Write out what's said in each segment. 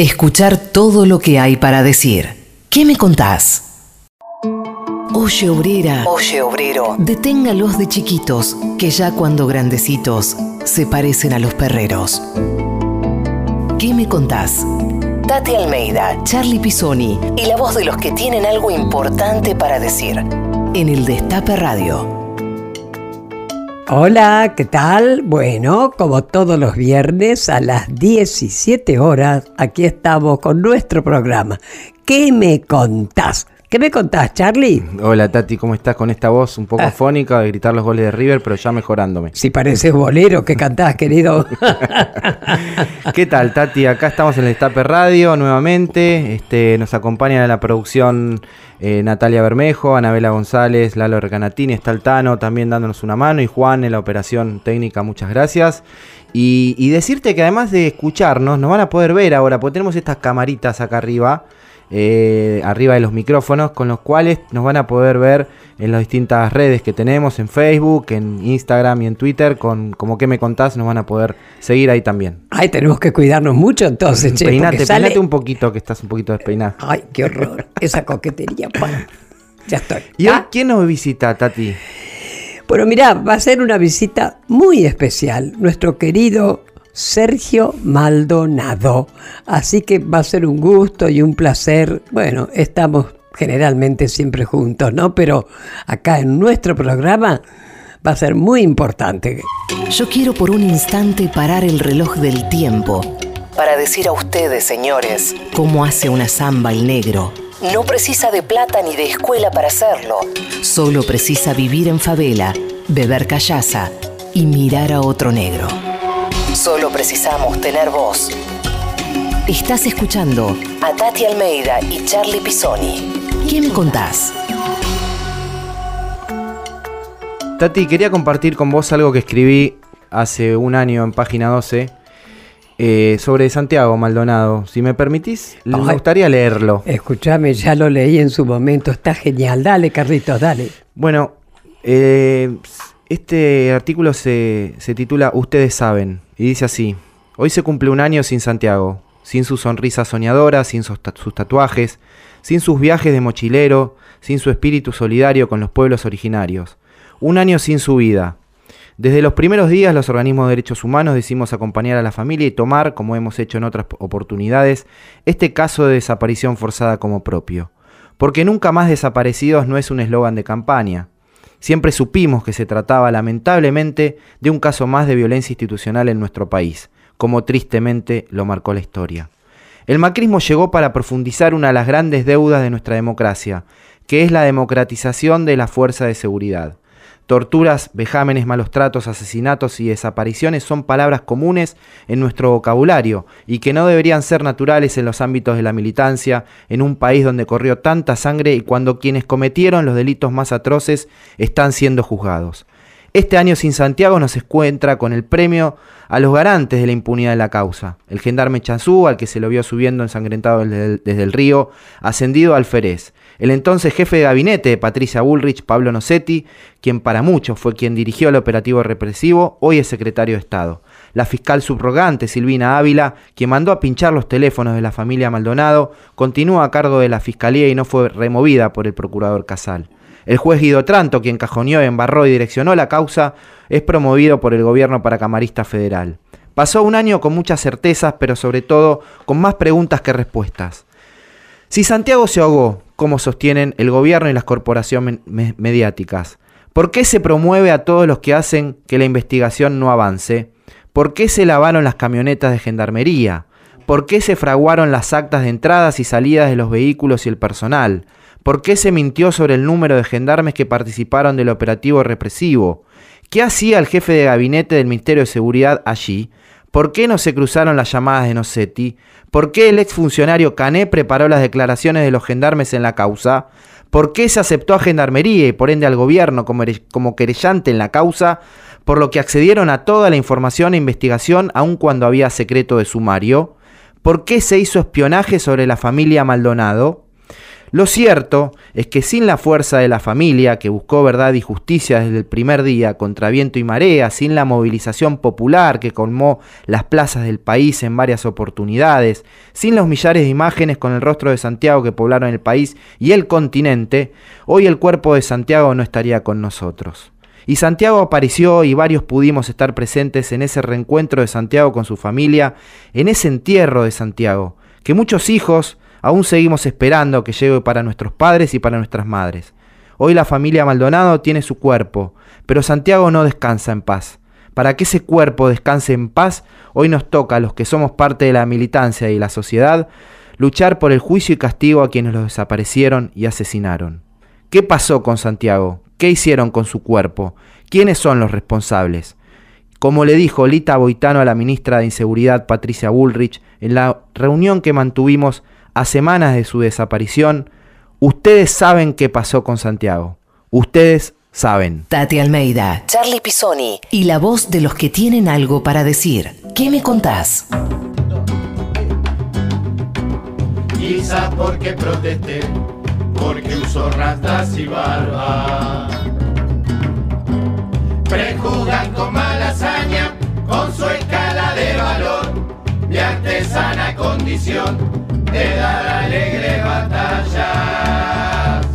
Escuchar todo lo que hay para decir. ¿Qué me contás? Oye obrera, oye obrero, deténgalos de chiquitos, que ya cuando grandecitos se parecen a los perreros. ¿Qué me contás? Tati Almeida, Charlie Pisoni y la voz de los que tienen algo importante para decir. En el Destape Radio. Hola, ¿qué tal? Bueno, como todos los viernes a las 17 horas, aquí estamos con nuestro programa. ¿Qué me contás? ¿Qué me contás, Charlie? Hola Tati, ¿cómo estás con esta voz un poco Ah. fónica de gritar los goles de River, pero ya mejorándome? Si pareces bolero, ¿qué cantás, querido? ¿Qué tal Tati? Acá estamos en el Destape Radio nuevamente. Este, nos acompaña la producción eh, Natalia Bermejo, Anabela González, Lalo Recanatini, está el Tano también dándonos una mano y Juan en la operación técnica, muchas gracias. Y, y decirte que además de escucharnos, nos van a poder ver ahora, porque tenemos estas camaritas acá arriba. Eh, arriba de los micrófonos, con los cuales nos van a poder ver en las distintas redes que tenemos, en Facebook, en Instagram y en Twitter, con como que me contás, nos van a poder seguir ahí también. Ay, tenemos que cuidarnos mucho entonces, che, peinate, sale- peinate un poquito, que estás un poquito despeinada. Ay, qué horror, esa coquetería. Bueno, ya estoy. ¿Y hoy quién nos visita, Tati? Bueno, mirá, va a ser una visita muy especial. Nuestro querido Sergio Maldonado. Así que va a ser un gusto y un placer. Bueno, estamos generalmente siempre juntos, ¿no? Pero acá en nuestro programa va a ser muy importante. Yo quiero por un instante parar el reloj del tiempo para decir a ustedes, señores, cómo hace una samba el negro. No precisa de plata ni de escuela para hacerlo. Solo precisa vivir en favela, beber callaza y mirar a otro negro. Solo precisamos tener voz. Estás escuchando a Tati Almeida y Charlie Pisoni. ¿Qué me contás? Tati, quería compartir con vos algo que escribí hace un año en página 12 eh, sobre Santiago Maldonado. Si me permitís, me gustaría leerlo. Escúchame, ya lo leí en su momento, está genial. Dale, Carlitos, dale. Bueno, eh, este artículo se, se titula Ustedes saben y dice así, hoy se cumple un año sin Santiago, sin su sonrisa soñadora, sin sus, ta- sus tatuajes, sin sus viajes de mochilero, sin su espíritu solidario con los pueblos originarios. Un año sin su vida. Desde los primeros días los organismos de derechos humanos decidimos acompañar a la familia y tomar, como hemos hecho en otras oportunidades, este caso de desaparición forzada como propio. Porque nunca más desaparecidos no es un eslogan de campaña. Siempre supimos que se trataba lamentablemente de un caso más de violencia institucional en nuestro país, como tristemente lo marcó la historia. El macrismo llegó para profundizar una de las grandes deudas de nuestra democracia, que es la democratización de la fuerza de seguridad. Torturas, vejámenes, malos tratos, asesinatos y desapariciones son palabras comunes en nuestro vocabulario y que no deberían ser naturales en los ámbitos de la militancia, en un país donde corrió tanta sangre y cuando quienes cometieron los delitos más atroces están siendo juzgados. Este año sin Santiago nos encuentra con el premio a los garantes de la impunidad de la causa. El gendarme Chanzú, al que se lo vio subiendo ensangrentado desde el, río, ascendido al Ferez. El entonces jefe de gabinete de Patricia Bullrich, Pablo Nocetti, quien para muchos fue quien dirigió el operativo represivo, hoy es secretario de Estado. La fiscal subrogante Silvina Ávila, quien mandó a pinchar los teléfonos de la familia Maldonado, continúa a cargo de la fiscalía y no fue removida por el procurador Casal. El juez Guido Tranto, quien cajoneó, embarró y direccionó la causa, es promovido por el gobierno para camarista federal. Pasó un año con muchas certezas, pero sobre todo con más preguntas que respuestas. Si Santiago se ahogó, ¿cómo sostienen el gobierno y las corporaciones me- mediáticas? ¿Por qué se promueve a todos los que hacen que la investigación no avance? ¿Por qué se lavaron las camionetas de gendarmería? ¿Por qué se fraguaron las actas de entradas y salidas de los vehículos y el personal? ¿Por qué se mintió sobre el número de gendarmes que participaron del operativo represivo? ¿Qué hacía el jefe de gabinete del Ministerio de Seguridad allí? ¿Por qué no se cruzaron las llamadas de Nocetti? ¿Por qué el exfuncionario Cané preparó las declaraciones de los gendarmes en la causa? ¿Por qué se aceptó a Gendarmería y por ende al gobierno como, ere- como querellante en la causa? Por lo que accedieron a toda la información e investigación aun cuando había secreto de sumario. ¿Por qué se hizo espionaje sobre la familia Maldonado? Lo cierto es que sin la fuerza de la familia, que buscó verdad y justicia desde el primer día contra viento y marea, sin la movilización popular que colmó las plazas del país en varias oportunidades, sin los millares de imágenes con el rostro de Santiago que poblaron el país y el continente, hoy el cuerpo de Santiago no estaría con nosotros. Y Santiago apareció y varios pudimos estar presentes en ese reencuentro de Santiago con su familia, en ese entierro de Santiago, que muchos hijos aún seguimos esperando que llegue para nuestros padres y para nuestras madres. Hoy la familia Maldonado tiene su cuerpo, pero Santiago no descansa en paz. Para que ese cuerpo descanse en paz, hoy nos toca a los que somos parte de la militancia y la sociedad luchar por el juicio y castigo a quienes lo desaparecieron y asesinaron. ¿Qué pasó con Santiago? ¿Qué hicieron con su cuerpo? ¿Quiénes son los responsables? Como le dijo Lita Boitano a la ministra de Inseguridad Patricia Bullrich en la reunión que mantuvimos a semanas de su desaparición, ustedes saben qué pasó con Santiago. Ustedes saben. Tati Almeida, Charlie Pisoni y la voz de los que tienen algo para decir. ¿Qué me contás? Quizás porque protesté porque uso ratas y barba. Prejuzgan con mala hazaña, con su mi artesana condición de dar alegres batallas.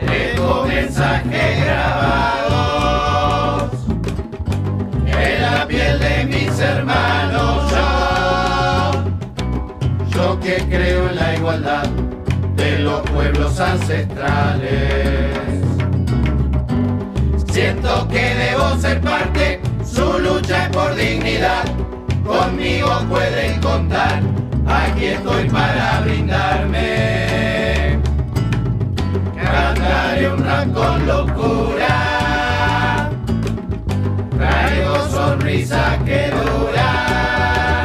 Dejo mensajes grabados en la piel de mis hermanos. Yo, yo que creo en la igualdad de los pueblos ancestrales. Siento que debo ser parte, su lucha es por dignidad. Conmigo pueden contar, aquí estoy para brindarme. Cantaré un rap con locura, traigo sonrisa que dura.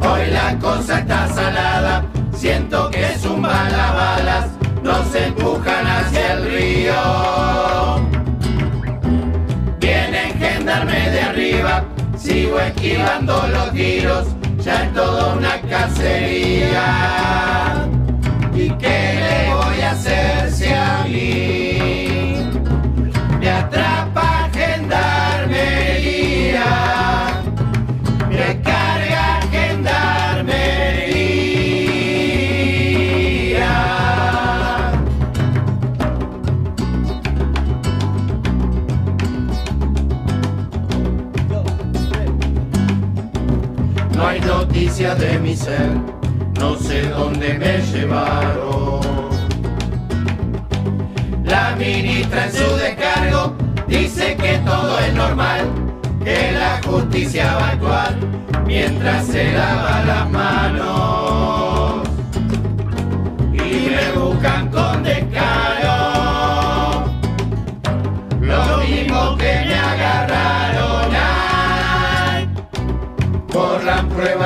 Hoy la cosa está salada Siento que zumban las balas, nos empujan hacia el río. Vienen gendarme de arriba, sigo esquivando los tiros, ya es toda una cacería. ¿Y qué de mi ser, no sé dónde me llevaron. La ministra en su descargo dice que todo es normal, que la justicia va a actuar mientras se lava las manos.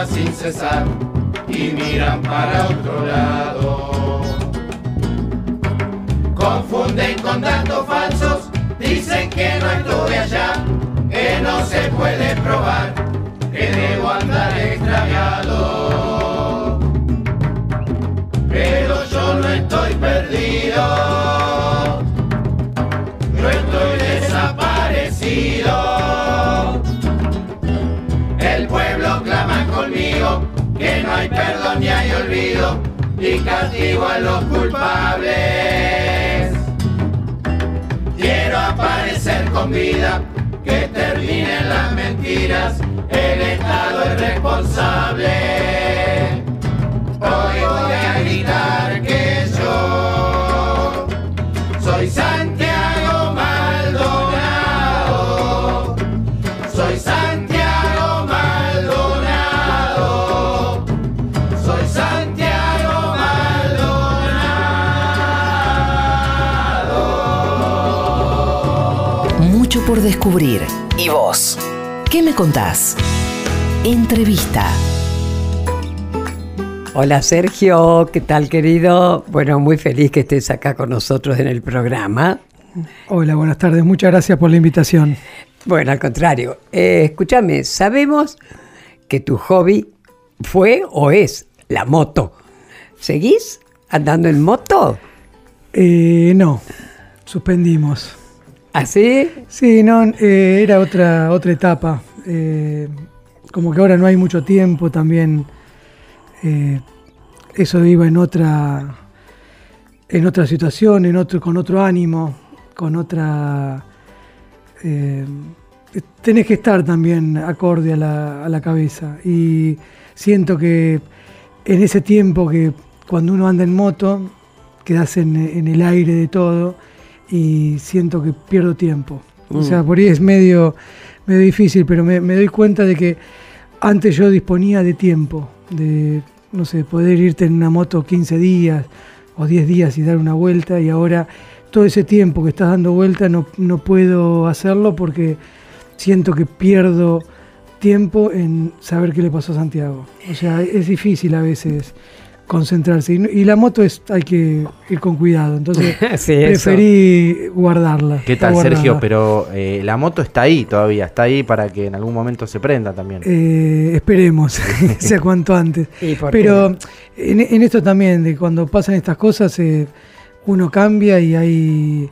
Sin cesar y miran para otro lado. Confunden con datos falsos, dicen que no estuve allá, que no se puede probar, que debo andar extraviado. Que no hay perdón ni hay olvido, y castigo a los culpables. Quiero aparecer con vida, que terminen las mentiras, el Estado es responsable. Descubrir. ¿Y vos? ¿Qué me contás? Entrevista. Hola Sergio, ¿qué tal querido? Bueno, muy feliz que estés acá con nosotros en el programa. Hola, buenas tardes. Muchas gracias por la invitación. Bueno, al contrario, eh, escúchame, sabemos que tu hobby fue o es la moto. ¿Seguís andando en moto. Eh, no, suspendimos. ¿Así? Sí, no, eh, era otra, otra etapa. Eh, como que ahora no hay mucho tiempo también. eh, eso iba en otra, en otra situación, en otro, con otro ánimo, con otra. tenés que estar también acorde a la, a la cabeza. Y siento que en ese tiempo que cuando uno anda en moto, quedas en el aire de todo y siento que pierdo tiempo. O sea, por ahí es medio, medio difícil, pero me, me doy cuenta de que antes yo disponía de tiempo, de, no sé, poder irte en una moto 15 días o 10 días y dar una vuelta y ahora todo ese tiempo que estás dando vuelta no, no puedo hacerlo porque siento que pierdo tiempo en saber qué le pasó a Santiago. O sea, es difícil a veces concentrarse. Y, la moto es hay que ir con cuidado. Entonces Sí, eso. preferí guardarla. ¿Qué tal. Sergio? Pero eh, la moto está ahí todavía, está ahí para que en algún momento se prenda también. Eh, esperemos, sea cuanto antes. ¿Y por qué Pero en, en esto también, de cuando pasan estas cosas, eh, uno cambia y hay.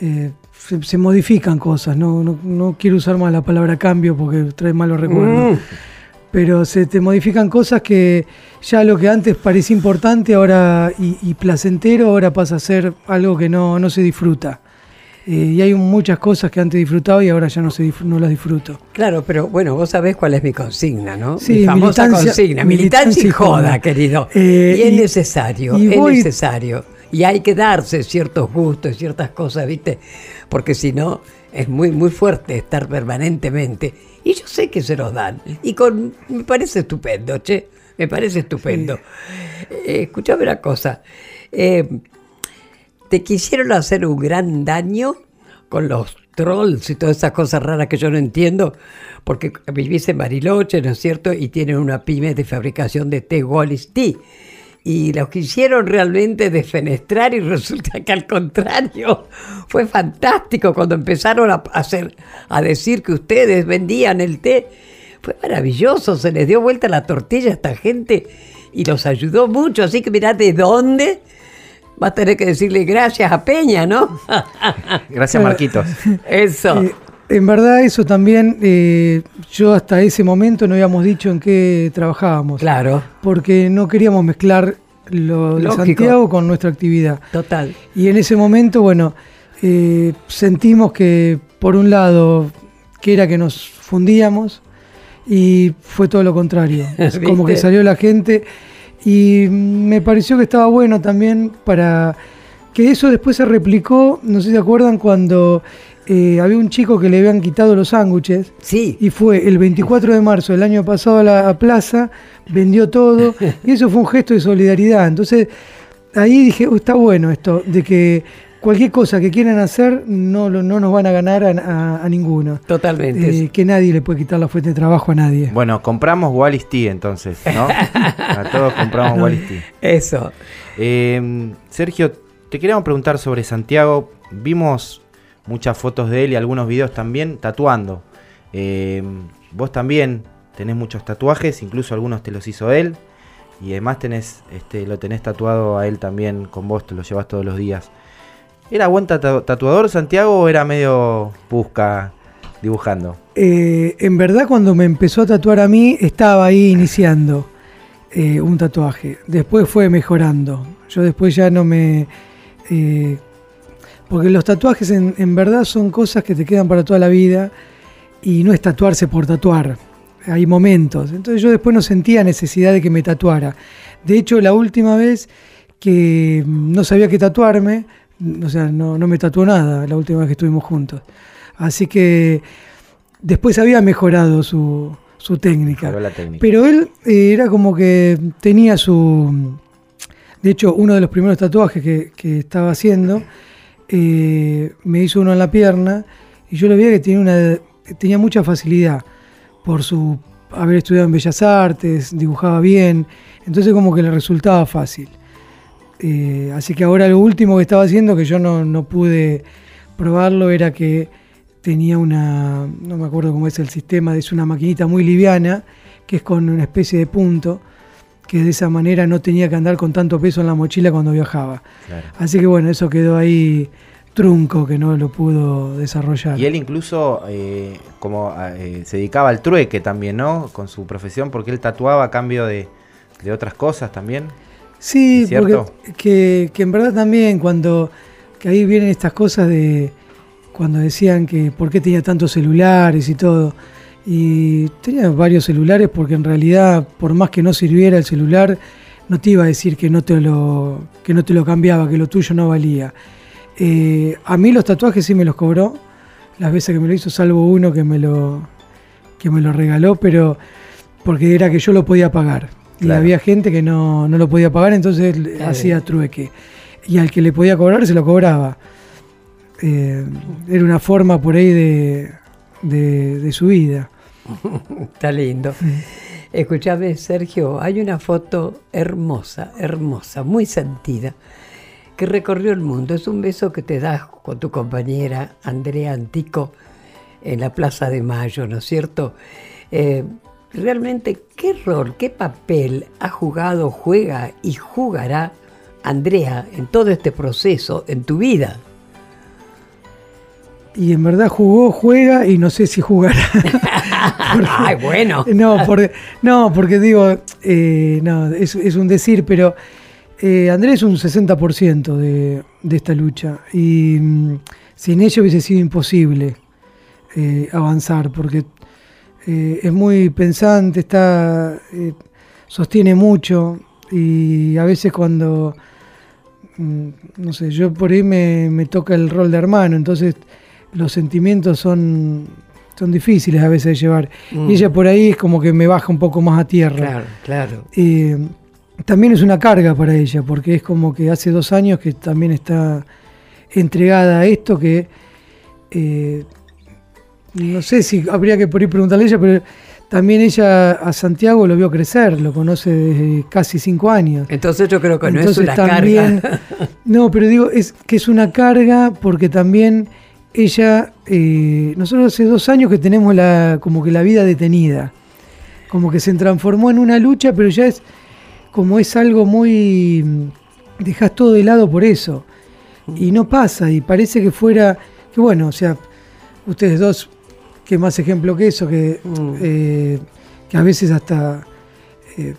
eh, se, se modifican cosas. No, no, no quiero usar más la palabra cambio porque trae malos recuerdos. Mm. Pero se te modifican cosas que ya lo que antes parecía importante ahora y, y placentero, ahora pasa a ser algo que no, no se disfruta. Eh, y hay muchas cosas que antes disfrutaba y ahora ya no, se, no las disfruto. Claro, pero bueno, vos sabés cuál es mi consigna, ¿no? Sí, mi famosa militancia- consigna. Militancia militancia y y joda, joda. querido. Eh, y es y- necesario, y es voy- necesario. Y hay que darse ciertos gustos, ciertas cosas, ¿viste? Porque si no, es muy, muy fuerte estar permanentemente. Y yo sé que se los dan. Y con me parece estupendo, che. Me parece estupendo. Eh, escuchame una cosa. Eh, te quisieron hacer un gran daño con los trolls y todas esas cosas raras que yo no entiendo, porque vivís en Bariloche, ¿no es cierto? Y tienen una pyme de fabricación de té Wallis Tea. Y los quisieron realmente desfenestrar y resulta que al contrario, fue fantástico cuando empezaron a, hacer, a decir que ustedes vendían el té. Fue maravilloso, se les dio vuelta la tortilla a esta gente y los ayudó mucho. Así que mirá de dónde vas a tener que decirle gracias a Peña, ¿no? Gracias, Marquitos. Eso. En verdad eso también, eh, yo hasta ese momento no habíamos dicho en qué trabajábamos. Claro, Porque no queríamos mezclar lo de Lógico. Santiago con nuestra actividad. total. Y en ese momento, bueno, eh, sentimos que por un lado, que era que nos fundíamos y fue todo lo contrario. Como que salió la gente y me pareció que estaba bueno también para que eso después se replicó, no sé si se acuerdan, cuando eh, había un chico que le habían quitado los sándwiches Sí, y fue el 24 de marzo del año pasado a la a plaza, vendió todo, y eso fue un gesto de solidaridad. Entonces, ahí dije, "Uh, está bueno esto, de que cualquier cosa que quieran hacer no, no nos van a ganar a, a- a ninguno. totalmente. Eh, que nadie le puede quitar la fuente de trabajo a nadie. Bueno, compramos Wallis Tea entonces, ¿no? A todos compramos Wallis Tea. Eso. Eh, Sergio, te queríamos preguntar sobre Santiago. Vimos muchas fotos de él y algunos videos también tatuando. Eh, vos también tenés muchos tatuajes, incluso algunos te los hizo él. Y además tenés, este, lo tenés tatuado a él también con vos, te lo llevas todos los días. ¿Era buen tatu- tatuador Santiago o era medio busca dibujando? Eh, en verdad, cuando me empezó a tatuar a mí, estaba ahí iniciando eh, un tatuaje. Después fue mejorando. Yo después ya no me... porque los tatuajes en, en verdad son cosas que te quedan para toda la vida y no es tatuarse por tatuar. Hay momentos. Entonces yo después no sentía necesidad de que me tatuara. De hecho, la última vez que no sabía qué tatuarme, o sea, no, no me tatuó nada la última vez que estuvimos juntos. Así que después había mejorado su, su técnica. Pero él eh, era como que tenía su... De hecho, uno de los primeros tatuajes que, que estaba haciendo, me hizo uno en la pierna y yo lo veía que tenía mucha facilidad por su haber estudiado en Bellas Artes, dibujaba bien, entonces como que le resultaba fácil. Eh, así que ahora lo último que estaba haciendo, que yo no, no pude probarlo, era que tenía una, no me acuerdo cómo es el sistema, es una maquinita muy liviana, que es con una especie de punto, que de esa manera no tenía que andar con tanto peso en la mochila cuando viajaba. Claro. Así que bueno, eso quedó ahí trunco que no lo pudo desarrollar. Y él incluso eh, como eh, se dedicaba al trueque también, ¿no? Con su profesión, porque él tatuaba a cambio de, de otras cosas también. Sí, porque que, que en verdad también cuando que ahí vienen estas cosas de cuando decían que por qué tenía tantos celulares y todo. Y tenía varios celulares porque en realidad, por más que no sirviera el celular, no te iba a decir que no te lo, que no te lo cambiaba, que lo tuyo no valía. Eh, a mí los tatuajes sí me los cobró, las veces que me lo hizo, salvo uno que me lo, que me lo regaló, pero porque era que yo lo podía pagar. Y había gente que no, no lo podía pagar, entonces Está hacía trueque. Y al que le podía cobrar, se lo cobraba. Eh, era una forma por ahí de, de, de su vida. Está lindo. Escúchame, Sergio, hay una foto hermosa, hermosa, muy sentida, que recorrió el mundo. Es un beso que te das con tu compañera Andrea Antico en la Plaza de Mayo, ¿no es cierto? Eh, realmente, ¿qué rol, qué papel ha jugado, juega y jugará Andrea en todo este proceso, en tu vida? Y en verdad jugó, juega y no sé si jugará. Ay, bueno. No, no, porque digo, eh, no, es, un decir, pero eh, Andrés es un 60% de, de esta lucha y mm, sin ello hubiese sido imposible eh, avanzar, porque es muy pensante, está, sostiene mucho y a veces cuando, mm, no sé, yo por ahí me toca el rol de hermano, entonces los sentimientos son, son difíciles a veces de llevar. Mm. Y ella por ahí es como que me baja un poco más a tierra. Claro, claro. Eh, también es una carga para ella, porque es como que hace dos años que también está entregada a esto que eh, no sé si habría que por ahí preguntarle a ella, pero también ella a Santiago lo vio crecer, lo conoce desde casi cinco años. Entonces yo creo que no es una también, carga. no, pero digo, es que es una carga porque también ella, eh, nosotros hace dos años que tenemos la, como que la vida detenida, como que se transformó en una lucha, pero ya es como es algo muy, dejas todo de lado por eso, y no pasa, y parece que fuera, que bueno, o sea, ustedes dos, qué más ejemplo que eso, que, Mm. eh, que a veces hasta eh,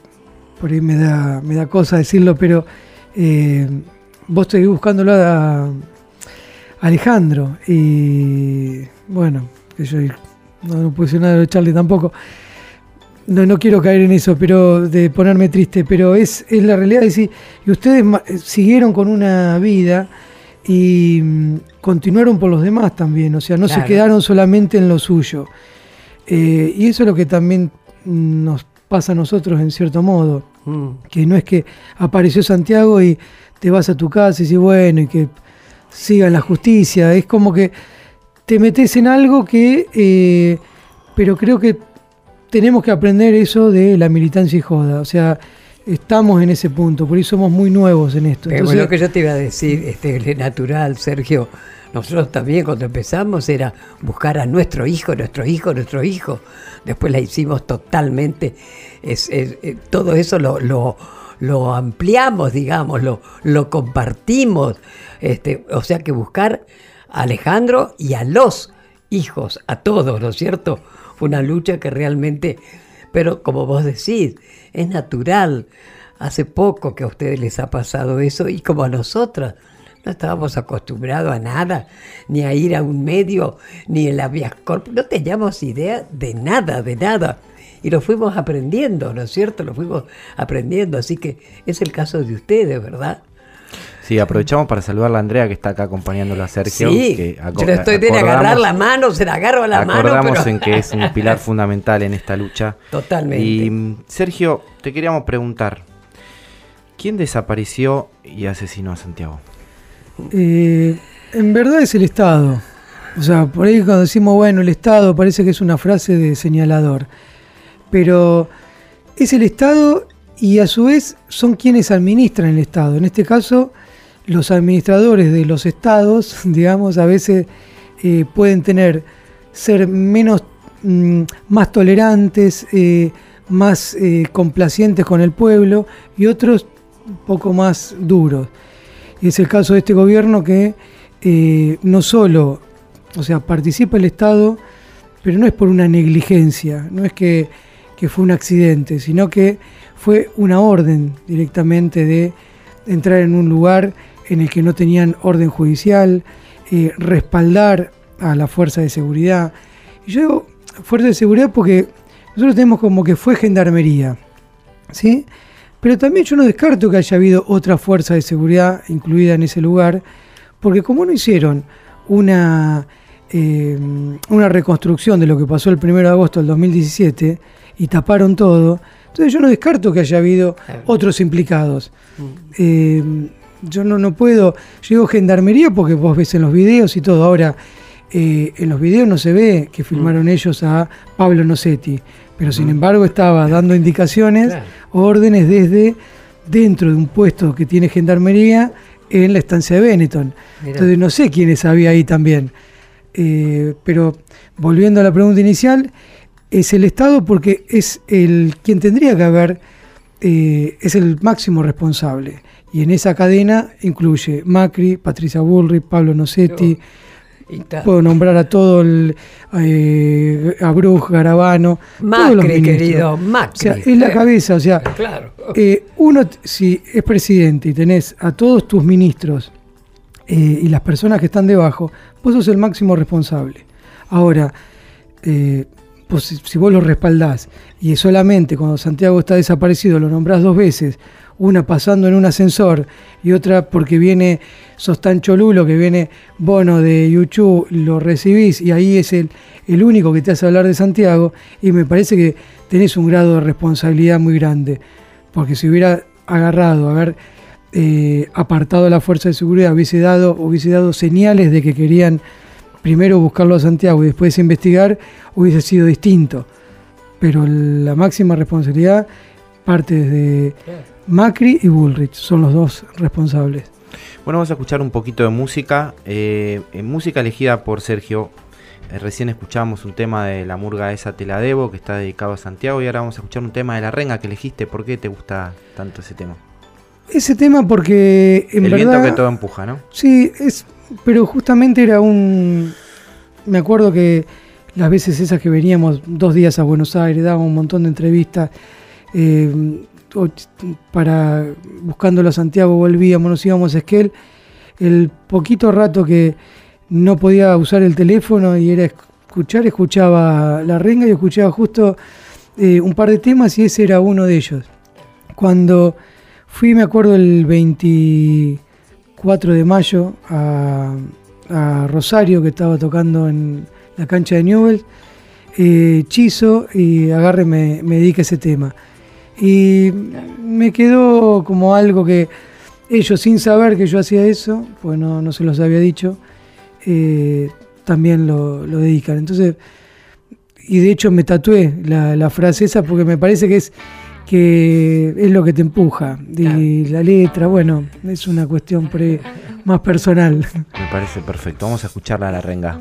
por ahí me da, me da cosa decirlo, pero vos estoy buscándolo a Alejandro y bueno, que yo no, no decir nada de Charlie tampoco. No, no quiero caer en eso, pero de ponerme triste, pero es, es la realidad. Y, si- y ustedes eh, siguieron con una vida y mm, continuaron por los demás también, o sea, no se quedaron solamente en lo suyo. Eh, y eso es lo que también mm, nos pasa a nosotros en cierto modo, Mm. que no es que apareció Santiago y te vas a tu casa y dices, bueno, y que sigan la justicia, es como que te metes en algo que, eh, pero creo que tenemos que aprender eso de la militancia y joda, o sea, estamos en ese punto, por eso somos muy nuevos en esto. Pero Entonces, bueno, que yo te iba a decir, este, natural, Sergio, nosotros también cuando empezamos era buscar a nuestro hijo, nuestro hijo, nuestro hijo. Después la hicimos totalmente, es, es- eh, todo eso lo, lo, lo ampliamos, digamos, lo, lo compartimos. Este, o sea que buscar a Alejandro y a los hijos, a todos, ¿no es cierto? Fue una lucha que realmente, pero como vos decís, es natural. Hace poco que a ustedes les ha pasado eso y como a nosotras. No estábamos acostumbrados a nada, ni a ir a un medio, ni en la Viascorp. No teníamos idea de nada, de nada. Y lo fuimos aprendiendo, ¿no es cierto? Lo fuimos aprendiendo. Así que es el caso de ustedes, ¿verdad? Sí, aprovechamos para saludar a la Andrea que está acá acompañándolo a Sergio. sí, que yo le estoy de agarrar acordamos- la mano, se la agarro a la mano. Acordamos pero- en que es un pilar fundamental en esta lucha. Totalmente. Y mm, Sergio, te queríamos preguntar, ¿quién desapareció y asesinó a Santiago? Eh, en verdad es el Estado. O sea, por ahí cuando decimos, bueno, el Estado parece que es una frase de señalador. Pero es el Estado y a su vez son quienes administran el Estado. En este caso, los administradores de los estados, digamos, a veces eh, pueden tener, ser menos, mm, más tolerantes, eh, más eh, complacientes con el pueblo y otros un poco más duros. Es el caso de este gobierno que no solo, o sea, participa el Estado, pero no es por una negligencia, no es que, que fue un accidente, sino que fue una orden directamente de entrar en un lugar en el que no tenían orden judicial, eh, respaldar a la fuerza de seguridad. Y yo digo fuerza de seguridad porque nosotros tenemos como que fue gendarmería, ¿sí? Pero también yo no descarto que haya habido otra fuerza de seguridad incluida en ese lugar, porque como no hicieron una, eh, una reconstrucción de lo que pasó el 1 de agosto del 2017 y taparon todo, entonces yo no descarto que haya habido otros implicados. Eh, yo no, no puedo, digo gendarmería porque vos ves en los videos y todo, ahora eh, en los videos no se ve que filmaron ellos a Pablo Nocetti, pero sin embargo estaba dando indicaciones, órdenes desde dentro de un puesto que tiene gendarmería en la estancia de Benetton. Entonces no sé quiénes había ahí también. Eh, pero volviendo a la pregunta inicial, es el Estado porque es el quien tendría que haber, eh, es el máximo responsable. Y en esa cadena incluye Macri, Patricia Bullrich, Pablo Nocetti, puedo nombrar a todo el, eh, a Bruj, Garabano, todos los Macri, querido, Macri. O sea, es la cabeza, o sea, Claro. eh, uno, si es presidente y tenés a todos tus ministros eh, y las personas que están debajo, vos sos el máximo responsable. Ahora, pues, si- vos lo respaldás y solamente cuando Santiago está desaparecido lo nombrás dos veces, una pasando en un ascensor y otra porque viene, sos tan cholulo que viene Bono de YouTube, lo recibís y ahí es el, el único que te hace hablar de Santiago y me parece que tenés un grado de responsabilidad muy grande, porque si hubiera agarrado, haber eh, apartado a la fuerza de seguridad, hubiese dado, hubiese dado señales de que querían primero buscarlo a Santiago y después investigar, hubiese sido distinto. Pero la máxima responsabilidad parte desde Macri y Bullrich, son los dos responsables. Bueno, vamos a escuchar un poquito de música. eh, eh, música elegida por Sergio. Eh, recién escuchamos un tema de la murga esa Te la debo, que está dedicado a Santiago. Y ahora vamos a escuchar un tema de la renga que elegiste. ¿Por qué te gusta tanto ese tema? Ese tema porque en El verdad... viento que todo empuja, ¿no? Sí, es, pero justamente era un... Me acuerdo que las veces esas que veníamos dos días a Buenos Aires, dábamos un montón de entrevistas, eh, para buscándolo a Santiago volvíamos, nos íbamos a Esquel, el poquito rato que no podía usar el teléfono y era escuchar, escuchaba la renga y escuchaba justo eh, un par de temas y ese era uno de ellos. Cuando fui, me acuerdo, el 24 de mayo a, a Rosario, que estaba tocando en la cancha de Newell, eh, Chizo y Agarre me, me dedica ese tema. Y me quedó como algo que ellos, sin saber que yo hacía eso, pues no, no se los había dicho, eh, también lo, lo dedican. Entonces, y de hecho me tatué la, la frase esa porque me parece que es que es lo que te empuja. Y la letra, bueno, es una cuestión pre- más personal. Me parece perfecto. Vamos a escucharla a la renga.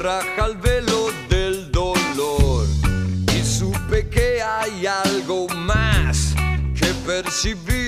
Raja el velo del dolor y supe que hay algo más que percibir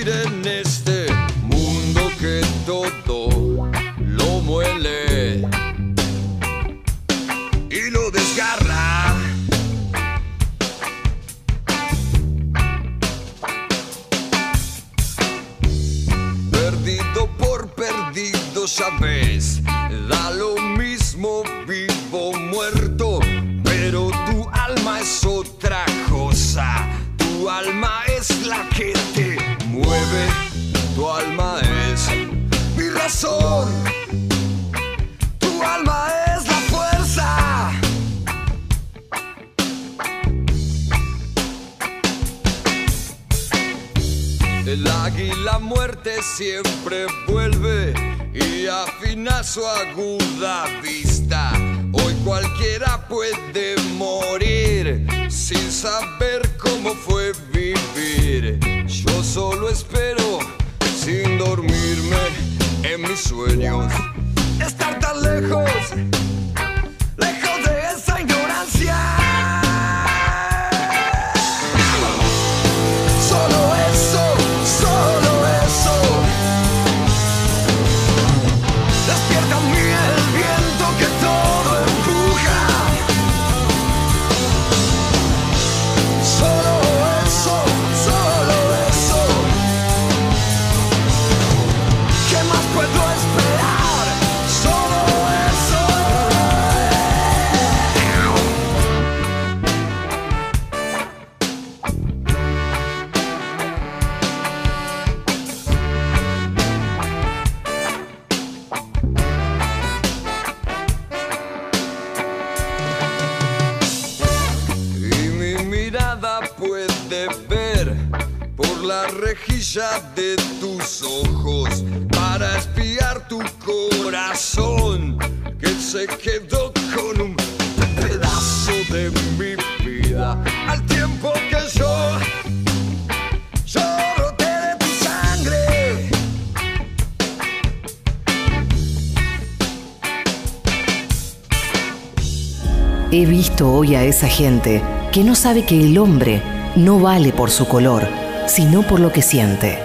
a esa gente que no sabe que el hombre no vale por su color, sino por lo que siente.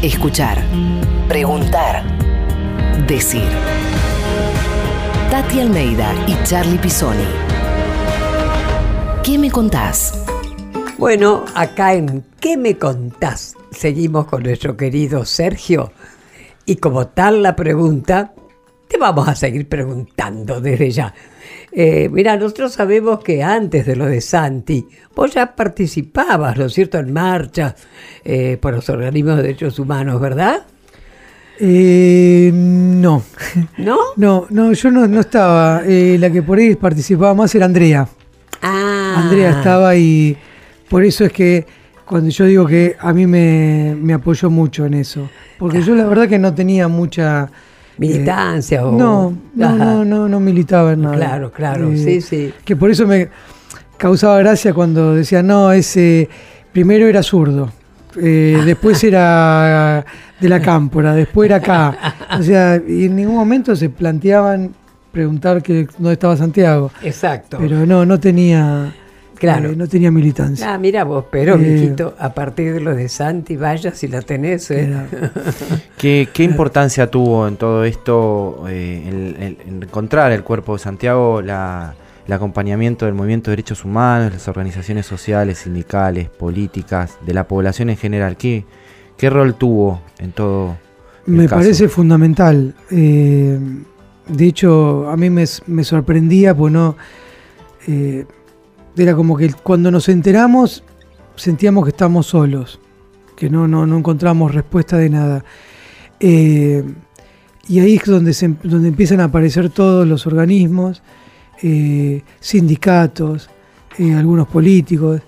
Escuchar, preguntar, decir. Tati Almeida y Charlie Pisoni. ¿Qué me contás? Bueno, acá en ¿Qué me contás? Seguimos con nuestro querido Sergio. Y como tal la pregunta, te vamos a seguir preguntando desde ya. Eh, mira, nosotros sabemos que antes de lo de Santi, vos ya participabas, ¿no es cierto?, en marchas eh, por los organismos de derechos humanos, ¿verdad? Eh, no. ¿No? No, no, yo no, no estaba. Eh, la que por ahí participaba más era Andrea. Ah, Andrea estaba y por eso es que cuando yo digo que a mí me, me apoyó mucho en eso. Porque yo la verdad que no tenía mucha... Militancia eh, o... No, no, no, no, no militaba en nada. Claro, claro, sí, sí. Que por eso me causaba gracia cuando decía, no, ese primero era zurdo, eh, después era de la cámpora, después era acá. O sea, y en ningún momento se planteaban preguntar que dónde estaba Santiago. Exacto. Pero no, no tenía, Claro. eh, no tenía militancia. Ah, mira vos, pero, Eh, mijito, a partir de lo de Santi, vaya si la tenés. ¿eh? ¿Qué, qué importancia tuvo en todo esto eh, el, el- el encontrar el cuerpo de Santiago, la, el acompañamiento del movimiento de derechos humanos, las organizaciones sociales, sindicales, políticas, de la población en general? ¿Qué, qué rol tuvo en todo? el Me caso? parece fundamental. Eh, de hecho, a mí me, me sorprendía, pues no. Era como que cuando nos enteramos sentíamos que estamos solos, que no, no, no encontramos respuesta de nada. Eh, y ahí es donde, se, donde empiezan a aparecer todos los organismos, eh, sindicatos, eh, algunos políticos.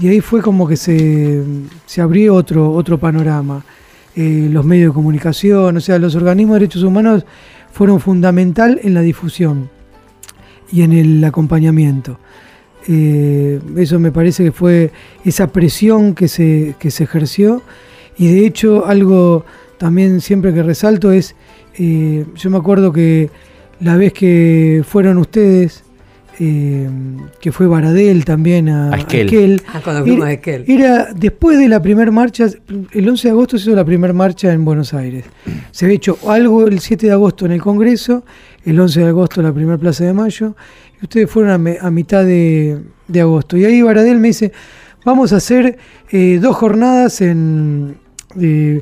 Y ahí fue como que se, se abrió otro, otro panorama. Los medios de comunicación, o sea, los organismos de derechos humanos fueron fundamental en la difusión y en el acompañamiento. Eh, eso me parece que fue esa presión que se, que se ejerció y de hecho algo también siempre que resalto es, eh, yo me acuerdo que la vez que fueron ustedes, eh, que fue Baradel también a, A a Esquel. Ah, cuando fuimos era, a Esquel. era después de la primera marcha, el 11 de agosto se hizo la primera marcha en Buenos Aires. Se había hecho algo el 7 de agosto en el Congreso, el 11 de agosto la primera Plaza de Mayo, y ustedes fueron a, me- a mitad de, de agosto. Y ahí Baradel me dice, vamos a hacer eh, dos jornadas en, eh,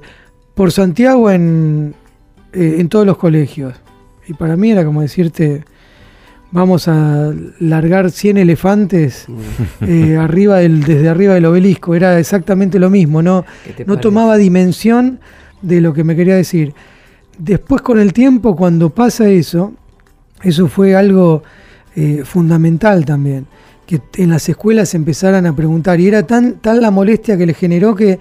por Santiago en, eh, en todos los colegios. Y para mí era como decirte, vamos a largar 100 elefantes eh, arriba del, desde arriba del obelisco. Era exactamente lo mismo, no, ¿Qué te no tomaba dimensión de lo que me quería decir. Después con el tiempo, cuando pasa eso, eso fue algo eh, fundamental también, que en las escuelas empezaran a preguntar. Y era tan, tan la molestia que le generó que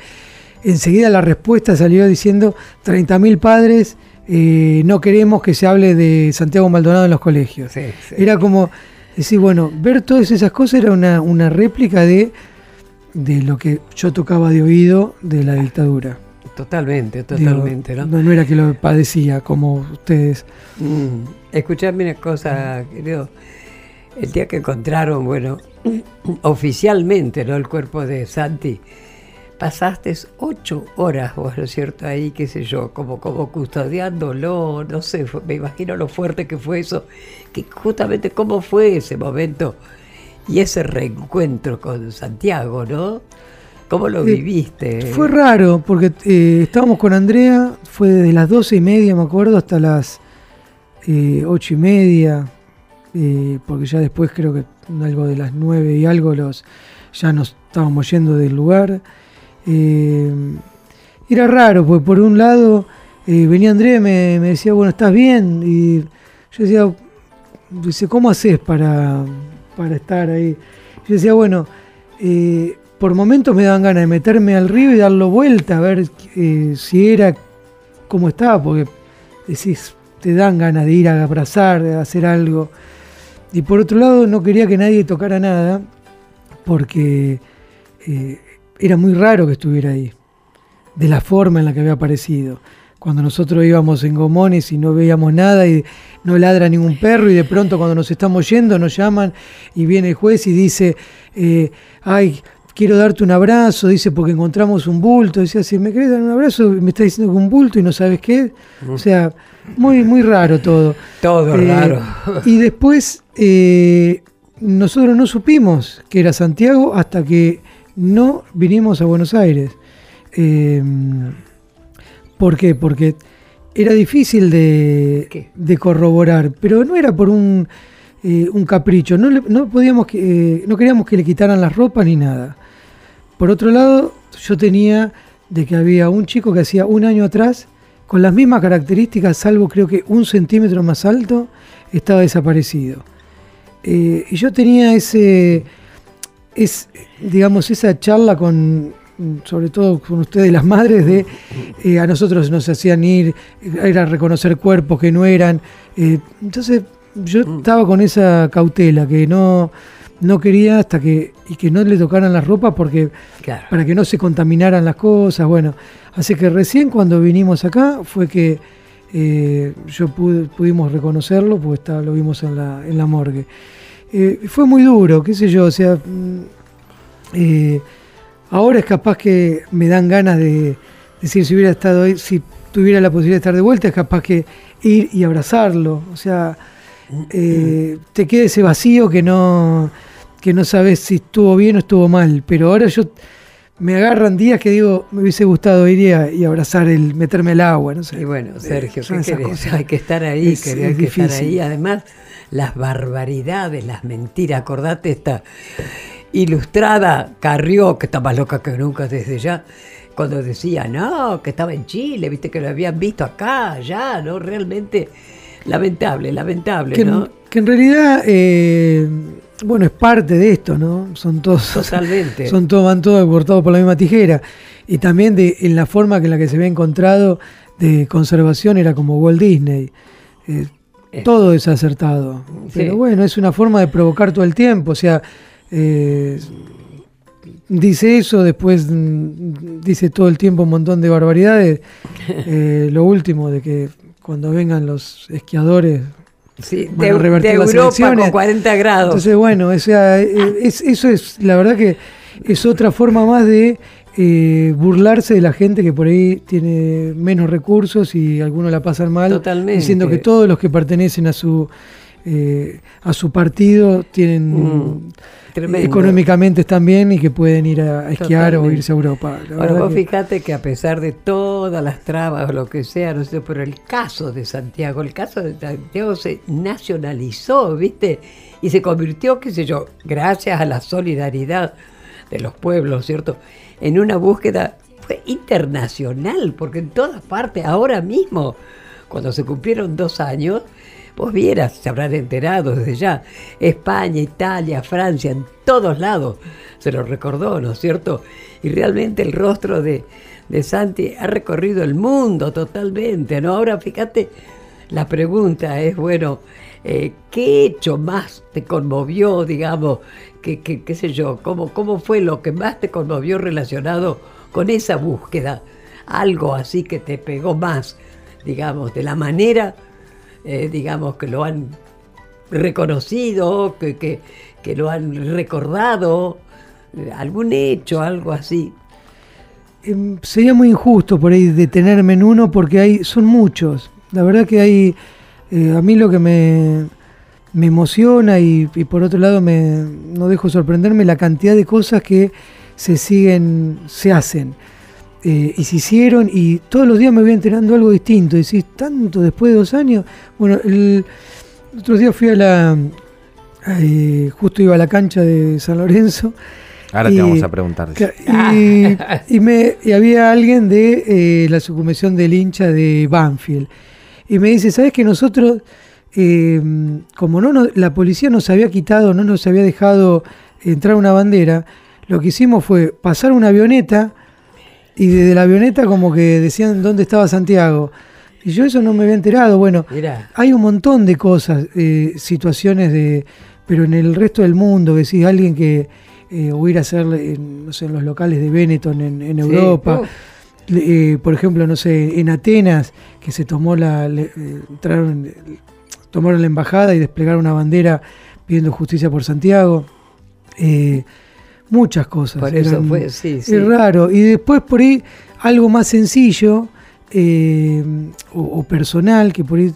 enseguida la respuesta salió diciendo 30.000 padres eh, no queremos que se hable de Santiago Maldonado en los colegios. Sí, sí. Era como decir, bueno, ver todas esas cosas era una, una réplica de, de lo que yo tocaba de oído de la dictadura. Totalmente, totalmente, ¿no? no, no era que lo padecía como ustedes. Mm, Escuchame una cosa, querido. El día que encontraron, bueno, oficialmente, ¿no? El cuerpo de Santi, pasaste ocho horas, vos, ¿no es cierto? Ahí, qué sé yo, como, como custodiándolo, no sé, me imagino lo fuerte que fue eso, que justamente cómo fue ese momento y ese reencuentro con Santiago, ¿no? ¿Cómo lo Eh, viviste? Fue raro, porque eh, estábamos con Andrea, fue desde las doce y media, me acuerdo, hasta las eh, ocho y media, eh, porque ya después creo que algo de las nueve y algo los ya nos estábamos yendo del lugar. Eh, era raro, porque por un lado eh, venía Andrea y me, me decía, bueno, ¿estás bien? Y yo decía, dice, ¿cómo haces para, para estar ahí? Yo decía, bueno, por momentos me daban ganas de meterme al río y darlo vuelta, a ver si era como estaba, porque decís, te dan ganas de ir a abrazar, de hacer algo. Y por otro lado, no quería que nadie tocara nada, porque eh, era muy raro que estuviera ahí, de la forma en la que había aparecido. Cuando nosotros íbamos en gomones y no veíamos nada y no ladra ningún perro y de pronto cuando nos estamos yendo nos llaman y viene el juez y dice, eh, ay, quiero darte un abrazo, dice porque encontramos un bulto, decía, si me querés dar un abrazo, me está diciendo que un bulto y no sabes qué. O sea, muy, muy raro todo. Todo Eh, raro. Y después eh, nosotros no supimos que era Santiago hasta que no vinimos a Buenos Aires. Eh, ¿Por qué? Porque era difícil de, de corroborar, pero no era por un, eh, un capricho. No, le- no podíamos que, eh, no queríamos que le quitaran las ropas ni nada. Por otro lado, yo tenía de que había un chico que hacía un año atrás, con las mismas características, salvo creo que un centímetro más alto, estaba desaparecido. Eh, y yo tenía ese, es, digamos, esa charla con, sobre todo con ustedes las madres, de a nosotros nos hacían ir, era reconocer cuerpos que no eran. entonces yo estaba con esa cautela, que no, no quería hasta que, y que no le tocaran las ropas porque Claro. para que no se contaminaran las cosas, bueno. Así que recién cuando vinimos acá fue que eh, yo pude- pudimos reconocerlo, está, lo vimos en la, en la morgue. Eh, fue muy duro, qué sé yo, o sea, mm, eh, ahora es capaz que me dan ganas de decir si hubiera estado ahí, si tuviera la posibilidad de estar de vuelta, es capaz que ir y abrazarlo, o sea, eh, te queda ese vacío que no, que no sabes si estuvo bien o estuvo mal, pero ahora yo me agarran días que digo, me hubiese gustado ir y, a- y abrazar el, meterme al agua, no sé. Y bueno, Sergio, Eh, son ¿qué querés? Hay que estar ahí, Es- hay que estar ahí. Además, las barbaridades, las mentiras. Acordate esta ilustrada Carrió, que está más loca que nunca desde ya, cuando decía, no, que estaba en Chile, viste que lo habían visto acá, allá, ¿no? Realmente lamentable, lamentable, que, ¿no? en, que en realidad, eh, bueno, es parte de esto, ¿no? Son todos, Totalmente. son todos, van todos cortados por la misma tijera. Y también de, en la forma que en la que se había encontrado de conservación era como Walt Disney. Eh, todo desacertado. Sí. Pero bueno, es una forma de provocar todo el tiempo. O sea, eh, dice eso, después dice todo el tiempo un montón de barbaridades. Eh, lo último de que cuando vengan los esquiadores Sí, van de, a revertir de las Europa elecciones. con 40 grados. Entonces, bueno, o sea, eh, es- eso es, la verdad que es otra forma más de eh, burlarse de la gente que por ahí tiene menos recursos y algunos la pasan mal, Totalmente. diciendo que todos los que pertenecen a su eh, a su partido tienen Mm, tremendo. económicamente están bien y que pueden ir a, esquiar o irse a Europa. La Ahora verdad vos que- fíjate que a pesar de todas las trabas o lo que sea, no sé, pero el caso de Santiago, el caso de Santiago se nacionalizó, ¿viste? Y se convirtió, qué sé yo, gracias a la solidaridad de los pueblos, ¿cierto? En una búsqueda fue internacional, porque en todas partes, ahora mismo, cuando se cumplieron dos años, vos vieras, se habrán enterado desde ya, España, Italia, Francia, en todos lados se lo recordó, ¿no es cierto? Y realmente el rostro de, de Santi ha recorrido el mundo totalmente, ¿no? Ahora fíjate, la pregunta es, bueno, eh, ¿qué hecho más te conmovió, digamos, que, qué sé yo, cómo, cómo fue lo que más te conmovió relacionado con esa búsqueda? Algo así que te pegó más, digamos, de la manera, eh, digamos, que lo han reconocido, que, que, que lo han recordado, algún hecho, algo así. Em, sería muy injusto por ahí detenerme en uno porque hay, son muchos. La verdad que hay, eh, a mí lo que me, me emociona y, y por otro lado me, no dejo sorprenderme la cantidad de cosas que se siguen, se hacen. Eh, y se hicieron y todos los días me voy enterando algo distinto. Y decís, tanto después de dos años. Bueno, el, otro día fui a la, eh, justo iba a la cancha de San Lorenzo. Ahora Y- te vamos a preguntar. eso. Ca- Y, y me, y había alguien de eh, la sucumisión del hincha de Banfield. Y me dice, ¿sabes que nosotros, eh, como no nos- la policía nos había quitado, no nos había dejado entrar una bandera, lo que hicimos fue pasar una avioneta y desde la avioneta como que decían dónde estaba Santiago. Y yo eso no me había enterado. Bueno, Mirá. hay un montón de cosas, eh, situaciones de. Pero en el resto del mundo, que si alguien que. Eh, ir a hacer, en, no sé, en los locales de Benetton en, en Sí, Europa. eh, por ejemplo, no sé, en Atenas, que se tomó la. le- eh, entraron, eh, tomaron la embajada y desplegaron una bandera pidiendo justicia por Santiago. Muchas cosas. Por eso eran- fue, sí, sí. es raro. Y después por ahí algo más sencillo eh, o, o personal, que por ahí,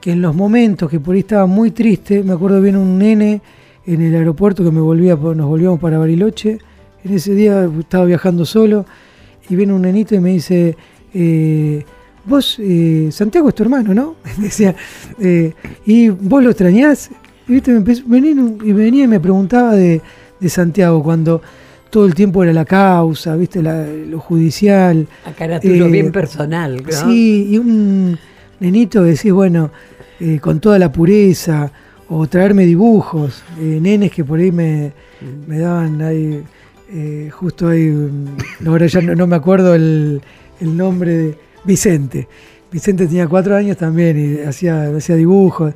que en los momentos que por ahí estaba muy triste, me acuerdo bien un nene en el aeropuerto que me volvía, nos volvíamos para Bariloche. En ese día estaba viajando solo y viene un nenito y me dice, eh, vos, eh, Santiago es tu hermano, ¿no? Decía, eh, ¿y vos lo extrañás? Y, viste, me empezó- venía, y venía y me preguntaba de, de Santiago cuando todo el tiempo era la causa, viste, La- lo judicial. Acá era tuyo Eh, bien personal, ¿no? Sí, y un nenito que decís, bueno, eh, con toda la pureza, o traerme dibujos, eh, nenes que por ahí me, me daban ahí, justo ahí, mm, ahora ya no, no me acuerdo el, el nombre de Vicente. Vicente tenía cuatro años también y hacía, hacía dibujos.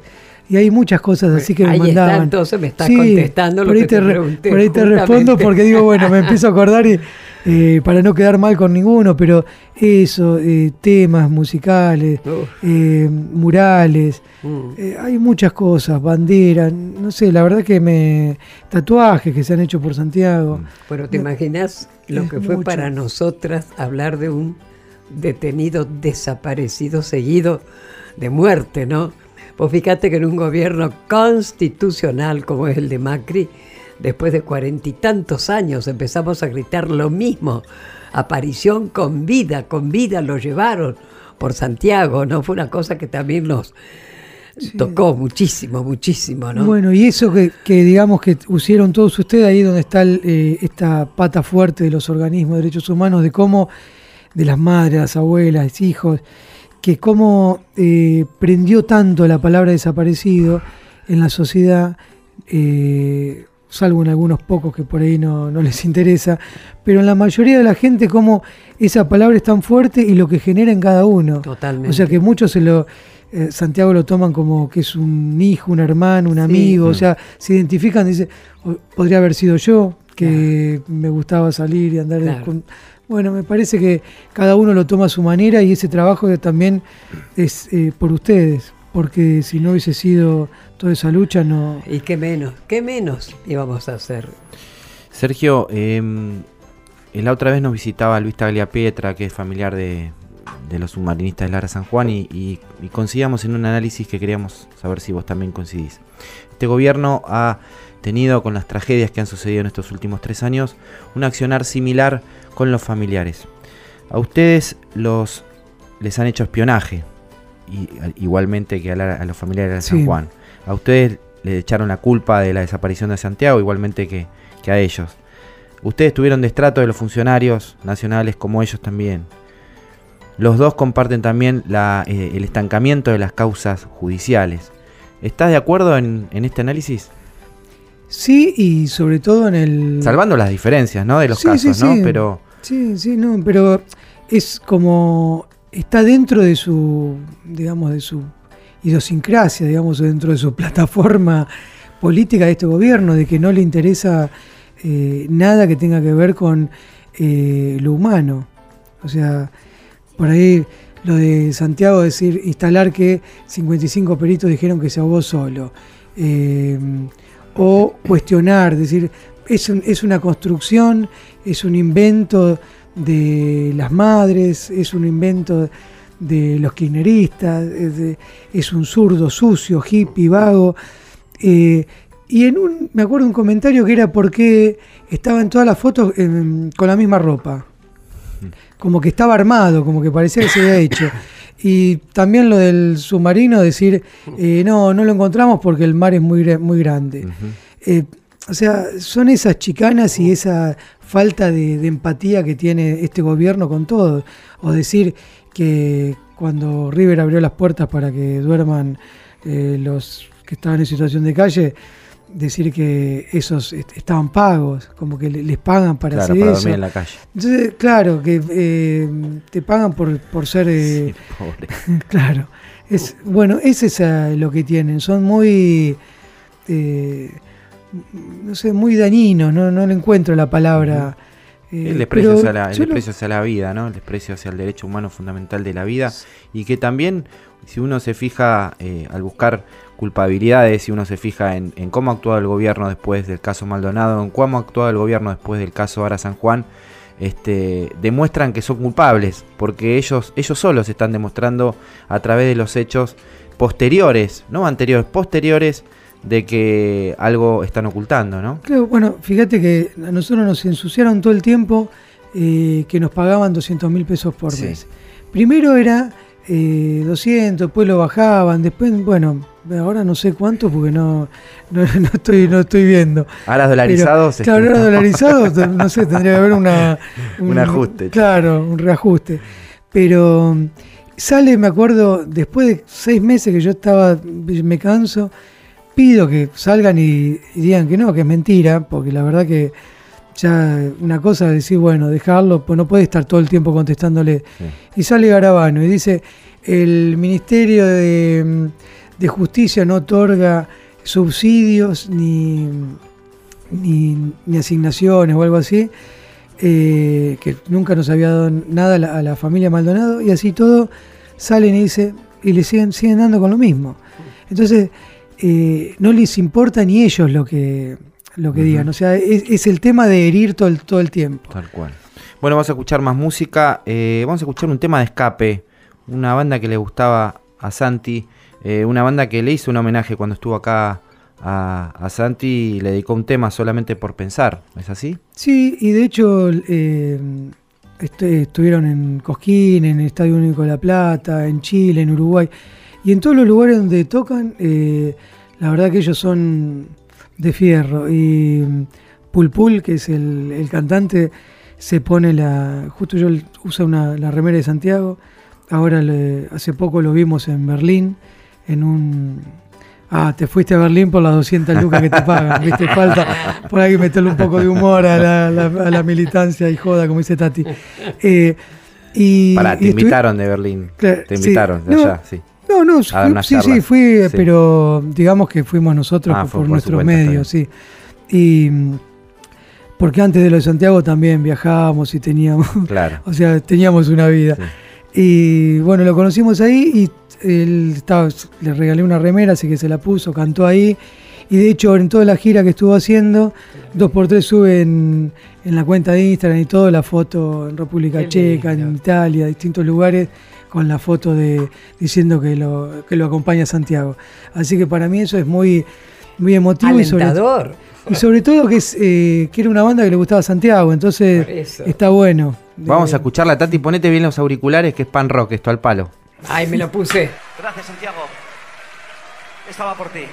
Y hay muchas cosas así que me Ahí está, mandaban. entonces me estás contestando lo que te, te re- pregunté, Por ahí te justamente. respondo porque digo, bueno, me empiezo a acordar y, eh, para no quedar mal con ninguno, pero eso, eh, temas musicales, eh, murales, Mm. eh, hay muchas cosas, banderas, no sé, la verdad que me. tatuajes que se han hecho por Santiago. Bueno, ¿te imaginas lo que fue mucho. para nosotras hablar de un detenido desaparecido seguido de muerte, ¿no? Pues fíjate que en un gobierno constitucional como es el de Macri, después de cuarenta y tantos años empezamos a gritar lo mismo. Aparición con vida, con vida lo llevaron por Santiago, ¿no? Fue una cosa que también nos tocó muchísimo, muchísimo, ¿no? Bueno, y eso que, que digamos que pusieron todos ustedes ahí donde está el, eh, esta pata fuerte de los organismos de derechos humanos, de cómo, de las madres, las abuelas, hijos, que cómo eh, prendió tanto la palabra desaparecido en la sociedad, eh, salvo en algunos pocos que por ahí no, no les interesa, pero en la mayoría de la gente cómo esa palabra es tan fuerte y lo que genera en cada uno. Totalmente. O sea que muchos se lo... eh, Santiago lo toman como que es un hijo, un hermano, un amigo, o sea, se identifican, dice, "O- podría haber sido yo, que me gustaba salir y andar Claro. con- Bueno, me parece que cada uno lo toma a su manera y ese trabajo también es eh, por ustedes, porque si no hubiese sido toda esa lucha, no... ¿Y qué menos? ¿Qué menos íbamos a hacer? Sergio, eh, la otra vez nos visitaba Luis Tagliapietra, que es familiar de, de los submarinistas de Lara San Juan, y, y- y coincidíamos en un análisis que queríamos saber si vos también coincidís. Este gobierno ha tenido, con las tragedias que han sucedido en estos últimos tres años, un accionar similar con los familiares. A ustedes los les han hecho espionaje, y, igualmente que a, la- a los familiares de San Sí. Juan. A ustedes le echaron la culpa de la desaparición de Santiago, igualmente que, que a ellos. Ustedes tuvieron destrato de los funcionarios nacionales como ellos también. Los dos comparten también la, eh, el estancamiento de las causas judiciales. ¿Estás de acuerdo en, en este análisis? Sí, y sobre todo en el... Salvando las diferencias, ¿no? De los Sí, casos, sí, ¿no? sí. Pero Sí, sí, no, pero es como está dentro de su, digamos, de su idiosincrasia, digamos, dentro de su plataforma política de este gobierno, de que no le interesa eh, nada que tenga que ver con eh, lo humano. O sea, por ahí lo de Santiago decir, instalar que 55 peritos dijeron que se ahogó solo. Eh, o cuestionar, decir, es, es una construcción, es un invento de las madres, es un invento de los kirchneristas, es, un zurdo sucio, hippie, vago. Eh, y en un, me acuerdo un comentario que era porque estaba en todas las fotos con la misma ropa. Como que estaba armado, como que parecía que se había hecho. Y también lo del submarino, decir, eh, no, no lo encontramos porque el mar es muy, muy grande. Eh, o sea, son esas chicanas y esa falta de, empatía que tiene este gobierno con todo. O decir que cuando River abrió las puertas para que duerman eh, los que estaban en situación de calle, decir que esos estaban pagos, como que les pagan para hacer para eso. Dormir en la calle. Entonces, claro, que eh, te pagan por, por ser... Eh, pobre. claro. Es, bueno, es lo que tienen. Son muy... Eh, no sé, muy dañinos, no, no le encuentro la palabra. el desprecio, hacia la, el desprecio hacia la vida, ¿no? El desprecio hacia el derecho humano fundamental de la vida. Y que también, si uno se fija al buscar culpabilidades, si uno se fija en, cómo ha actuado el gobierno después del caso Maldonado, en cómo ha actuado el gobierno después del caso Ara San Juan, este, demuestran que son culpables, porque ellos, ellos solos están demostrando a través de los hechos posteriores, no anteriores, posteriores, de que algo están ocultando, ¿no? Claro, bueno, fíjate que a nosotros nos ensuciaron todo el tiempo eh, que nos pagaban 200 mil pesos por mes. Primero era 200, eh, después lo bajaban, después, bueno, ahora no sé cuánto porque no, no, estoy, no estoy viendo. Ahora dolarizados. claro, ahora dolarizados, no sé, tendría que haber una, un, ajuste. Claro, un reajuste. Pero sale, me acuerdo, después de seis meses que yo estaba, me canso, pido que salgan y, digan que no, que es mentira, porque la verdad que ya una cosa es decir, bueno, dejarlo, pues no puede estar todo el tiempo contestándole. Y sale Garabano y dice, el Ministerio de, Justicia no otorga subsidios ni, ni, asignaciones o algo así, eh, que nunca nos había dado nada a la, familia Maldonado, y así todo salen y dice, y le siguen, siguen dando con lo mismo. Entonces, eh, no les importa ni ellos lo que lo que digan. O sea, es, el tema de herir todo el, todo el tiempo. Tal cual. Bueno, vamos a escuchar más música. Eh, vamos a escuchar un tema de escape. Una banda que le gustaba a Santi. Eh, una banda que le hizo un homenaje cuando estuvo acá a, Santi y le dedicó un tema solamente por pensar. ¿Es así? Sí, y de hecho eh, este, estuvieron en Cosquín, en el Estadio Único de La Plata, en Chile, en Uruguay. Y en todos los lugares donde tocan, la verdad que ellos son de fierro. Y Pulpul, que es el, cantante, se pone la. Justo yo usa una, la remera de Santiago. Ahora hace poco lo vimos en Berlín, en un. Ah, te fuiste a Berlín por las 200 lucas que te pagan, ¿viste? Falta por ahí meterle un poco de humor a la, militancia y joda, como dice Tati. Eh, y, Para, te invitaron de Berlín. te invitaron de allá, sí. No, no, sí, sí, fui, pero digamos que fuimos nosotros ah, por, nuestros medios, sí. Y porque antes de lo de Santiago también viajábamos y teníamos, claro. o sea, teníamos una vida. Y bueno, lo conocimos ahí y él estaba, le regalé una remera, así que se la puso, cantó ahí. Y de hecho, en toda la gira que estuvo haciendo, dos por tres sube en, la cuenta de Instagram y todo, la foto en República Checa, en Italia, distintos lugares con la foto de diciendo que lo, que lo acompaña Santiago. Así que para mí eso es muy, muy emotivo. Y sobre, y sobre todo que, es, eh, que era una banda que le gustaba a Santiago, entonces está bueno. Vamos a escucharla, Tati, ponete bien los auriculares, que es pan rock, esto al palo. Ay, me lo puse. Gracias, Santiago. Estaba por ti.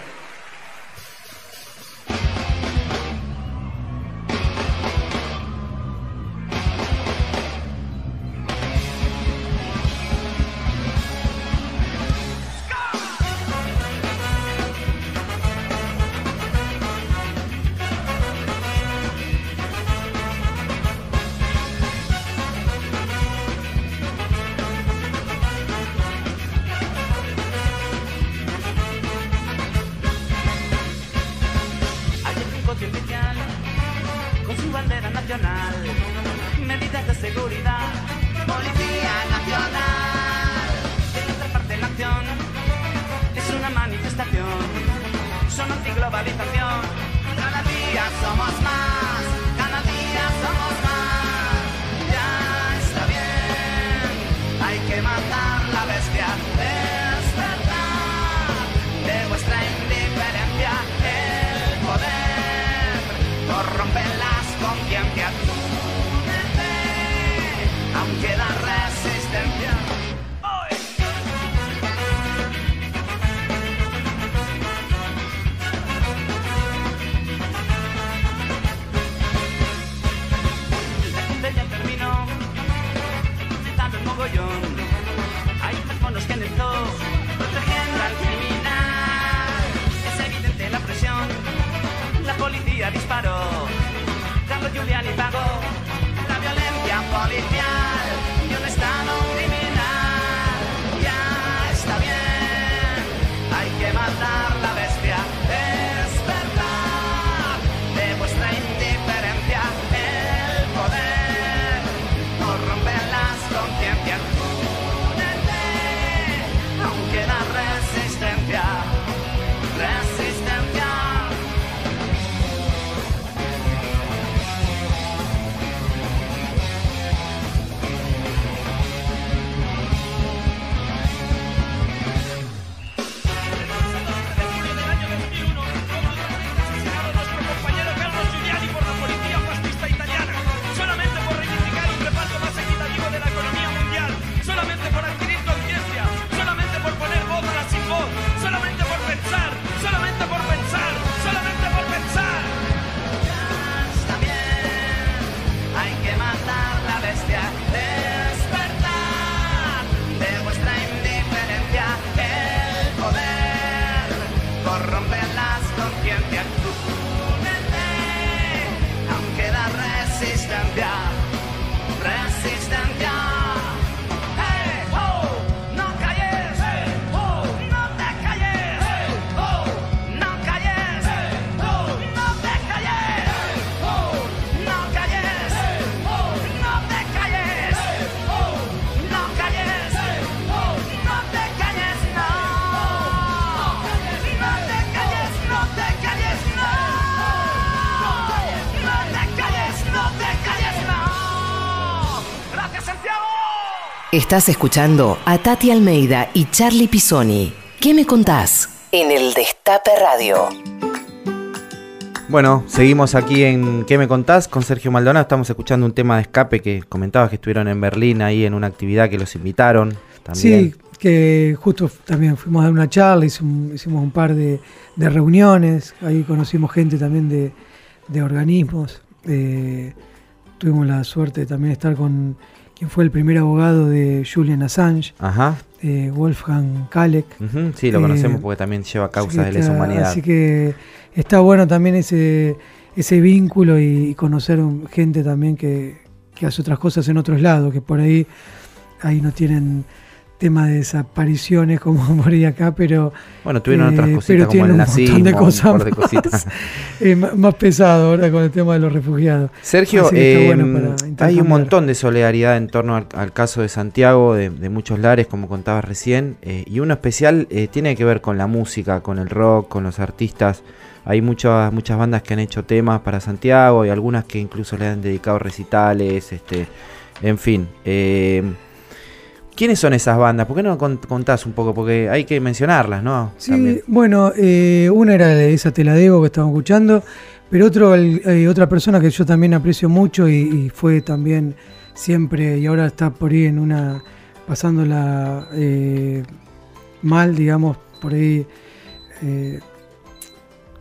Estás escuchando a Tati Almeida y Charlie Pisoni. ¿Qué me contás? En el Destape Radio. Bueno, seguimos aquí en ¿Qué me contás? Con Sergio Maldonado. Estamos escuchando un tema de escape que comentabas que estuvieron en Berlín ahí en una actividad que los invitaron. También. Sí, que justo también fuimos a dar una charla, hicimos, hicimos un par de, de reuniones, ahí conocimos gente también de, de organismos. eh, tuvimos la suerte de también estar con quien fue el primer abogado de Julian Assange, Ajá. eh, Wolfgang Kalek. Sí, lo Eh, conocemos porque también lleva causas de lesa humanidad. Así que está bueno también ese, ese vínculo y, y conocer gente también que, que hace otras cosas en otros lados, que por ahí, ahí no tienen tema de desapariciones como por ahí acá, pero Bueno, tuvieron otras eh, cositas pero como el un montón nazismo, de un cosas par de más, cositas. eh, más, pesado ahora con el tema de los refugiados. Sergio, eh, bueno para hay un montón de solidaridad en torno al, al caso de Santiago, de, de muchos lares, como contabas recién, eh, y uno especial tiene que ver con la música, con el rock, con los artistas. Hay muchas muchas bandas que han hecho temas para Santiago y algunas que incluso le han dedicado recitales, este, en fin. ¿Quiénes son esas bandas? ¿Por qué no cont- contás un poco? Porque hay que mencionarlas, ¿no? Sí, También. bueno, eh, una era de esa Te la debo que estamos escuchando, pero otro, eh, otra persona que yo también aprecio mucho y, y fue también siempre, y ahora está por ahí en una, pasándola eh, mal, digamos, por ahí,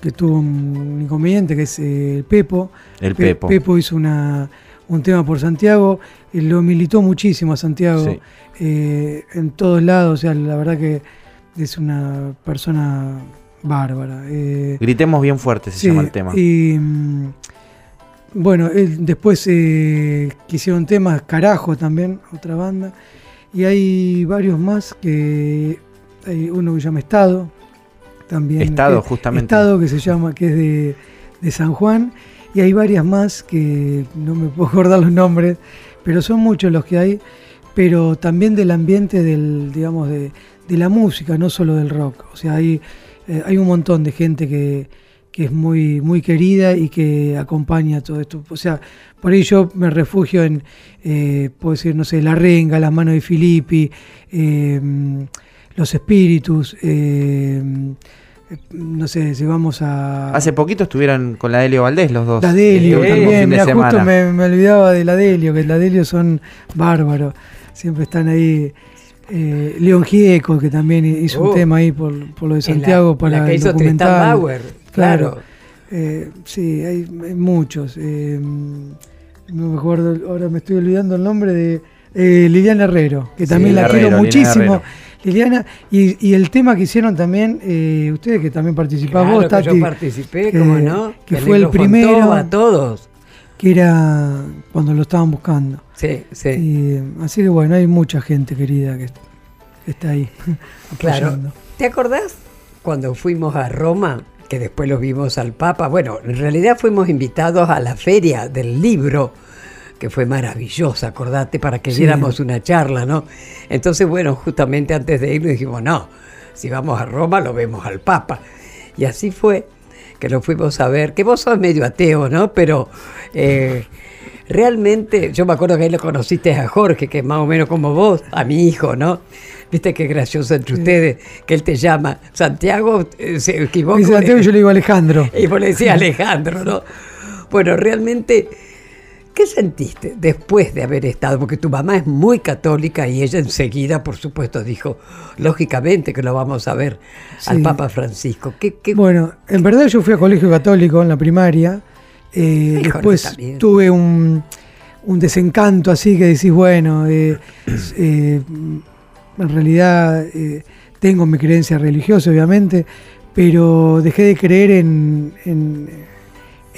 que tuvo un inconveniente, que es el Pepo. El Pe- Pepo. Pepo hizo una, un tema por Santiago, lo militó muchísimo a Santiago Sí. Eh, en todos lados, o sea, la verdad que es una persona bárbara. eh, Gritemos bien fuerte, se sí, llama el tema. Y mm, bueno, él, después eh, que hicieron temas, Carajo también, otra banda, y hay varios más que hay uno que se llama Estado, también. Estado, que- justamente. Estado que se llama, que es de, de San Juan y hay varias más que no me puedo acordar los nombres, pero son muchos los que hay, pero también del ambiente del, digamos, de, de la música, no solo del rock. O sea, hay, eh, hay un montón de gente que, que es muy, muy querida y que acompaña todo esto. O sea, por ahí yo me refugio en, eh, puedo decir, no sé, La Renga, Las Manos de Filippi, eh, Los Espíritus, eh, no sé, si vamos a... Hace poquito estuvieron con la Delio Valdés los dos. La Delio también, de justo me olvidaba de la Delio, que la Delio son bárbaros, siempre están ahí. Eh, León Gieco, que también hizo Oh. un tema ahí por, por lo de En la- Santiago para la que el hizo Tristan documental. Bauer, claro. Eh, sí, hay, hay muchos. eh, no me acuerdo, ahora me estoy olvidando el nombre de eh, Liliana Herrero, que Sí, también la Herrero, quiero muchísimo. Liliana, y, y el tema que hicieron también, eh, ustedes que también participás Claro vos, que Tati, yo participé, que- cómo no. que El fue el primero. A todos. Que era cuando lo estaban buscando. Sí, sí. Y, así que bueno, hay mucha gente querida que, que está ahí. Claro. apoyando. ¿Te acordás cuando fuimos a Roma, que después lo vimos al Papa? Bueno, en realidad fuimos invitados a la feria del libro, que fue maravillosa, acordate, para que Sí. diéramos una charla, ¿no? Entonces, bueno, justamente antes de irnos dijimos, no, si vamos a Roma lo vemos al Papa. Y así fue que lo fuimos a ver, que vos sos medio ateo, ¿no? Pero eh, realmente, yo me acuerdo que ahí lo conociste a Jorge, que es más o menos como vos, a mi hijo, ¿no? Viste qué gracioso entre ustedes, que él te llama Santiago, eh, se equivoca. Santiago y yo le digo Alejandro. Y vos le decías Alejandro, ¿no? Bueno, realmente, ¿qué sentiste después de haber estado? Porque tu mamá es muy católica y ella enseguida, por supuesto, dijo, lógicamente que lo vamos a ver al. Papa Francisco. ¿Qué, qué- Bueno, en verdad yo fui a colegio católico en la primaria. eh, después tuve un, un desencanto así que decís, bueno, eh, eh, en realidad tengo mi creencia religiosa, obviamente, pero dejé de creer en, en,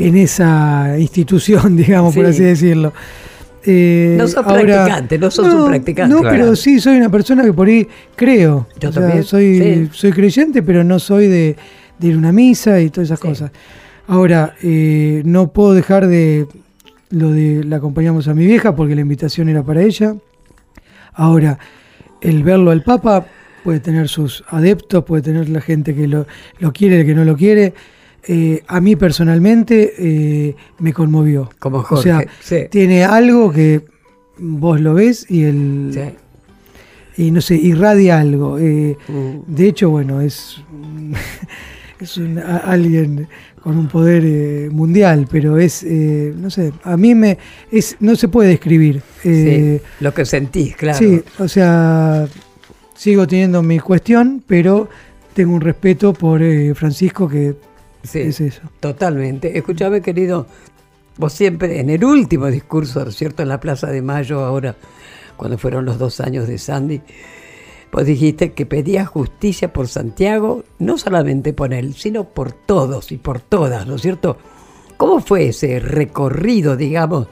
en esa institución, digamos, por Sí. así decirlo. Eh, No sos practicante, no sos un practicante. No, Claro. pero sí soy una persona que por ahí creo. Yo O sea, también, soy, sí. soy creyente, pero no soy de, de ir a una misa y todas esas Sí. cosas. Ahora, eh, no puedo dejar de lo de la acompañamos a mi vieja porque la invitación era para ella. Ahora, el verlo al Papa puede tener sus adeptos, puede tener la gente que lo, lo quiere, el que no lo quiere. Eh, a mí personalmente eh, me conmovió. Como O Jorge, sea, sí. tiene algo que vos lo ves y el Sí. y no sé, irradia algo. eh, Mm. de hecho, bueno, es, es un- a- alguien con un poder mundial, pero es, no sé, a mí me, es, no se puede describir. Sí, lo que sentís, claro. Sí, o sea, sigo teniendo mi cuestión, pero tengo un respeto por Francisco que Sí, es eso. Totalmente. Escúchame, querido, vos siempre, en el último discurso, ¿no es cierto?, en la Plaza de Mayo, ahora, cuando fueron los dos años de Sandy, vos dijiste que pedías justicia por Santiago, no solamente por él, sino por todos y por todas, ¿no es cierto? ¿Cómo fue ese recorrido, digamos,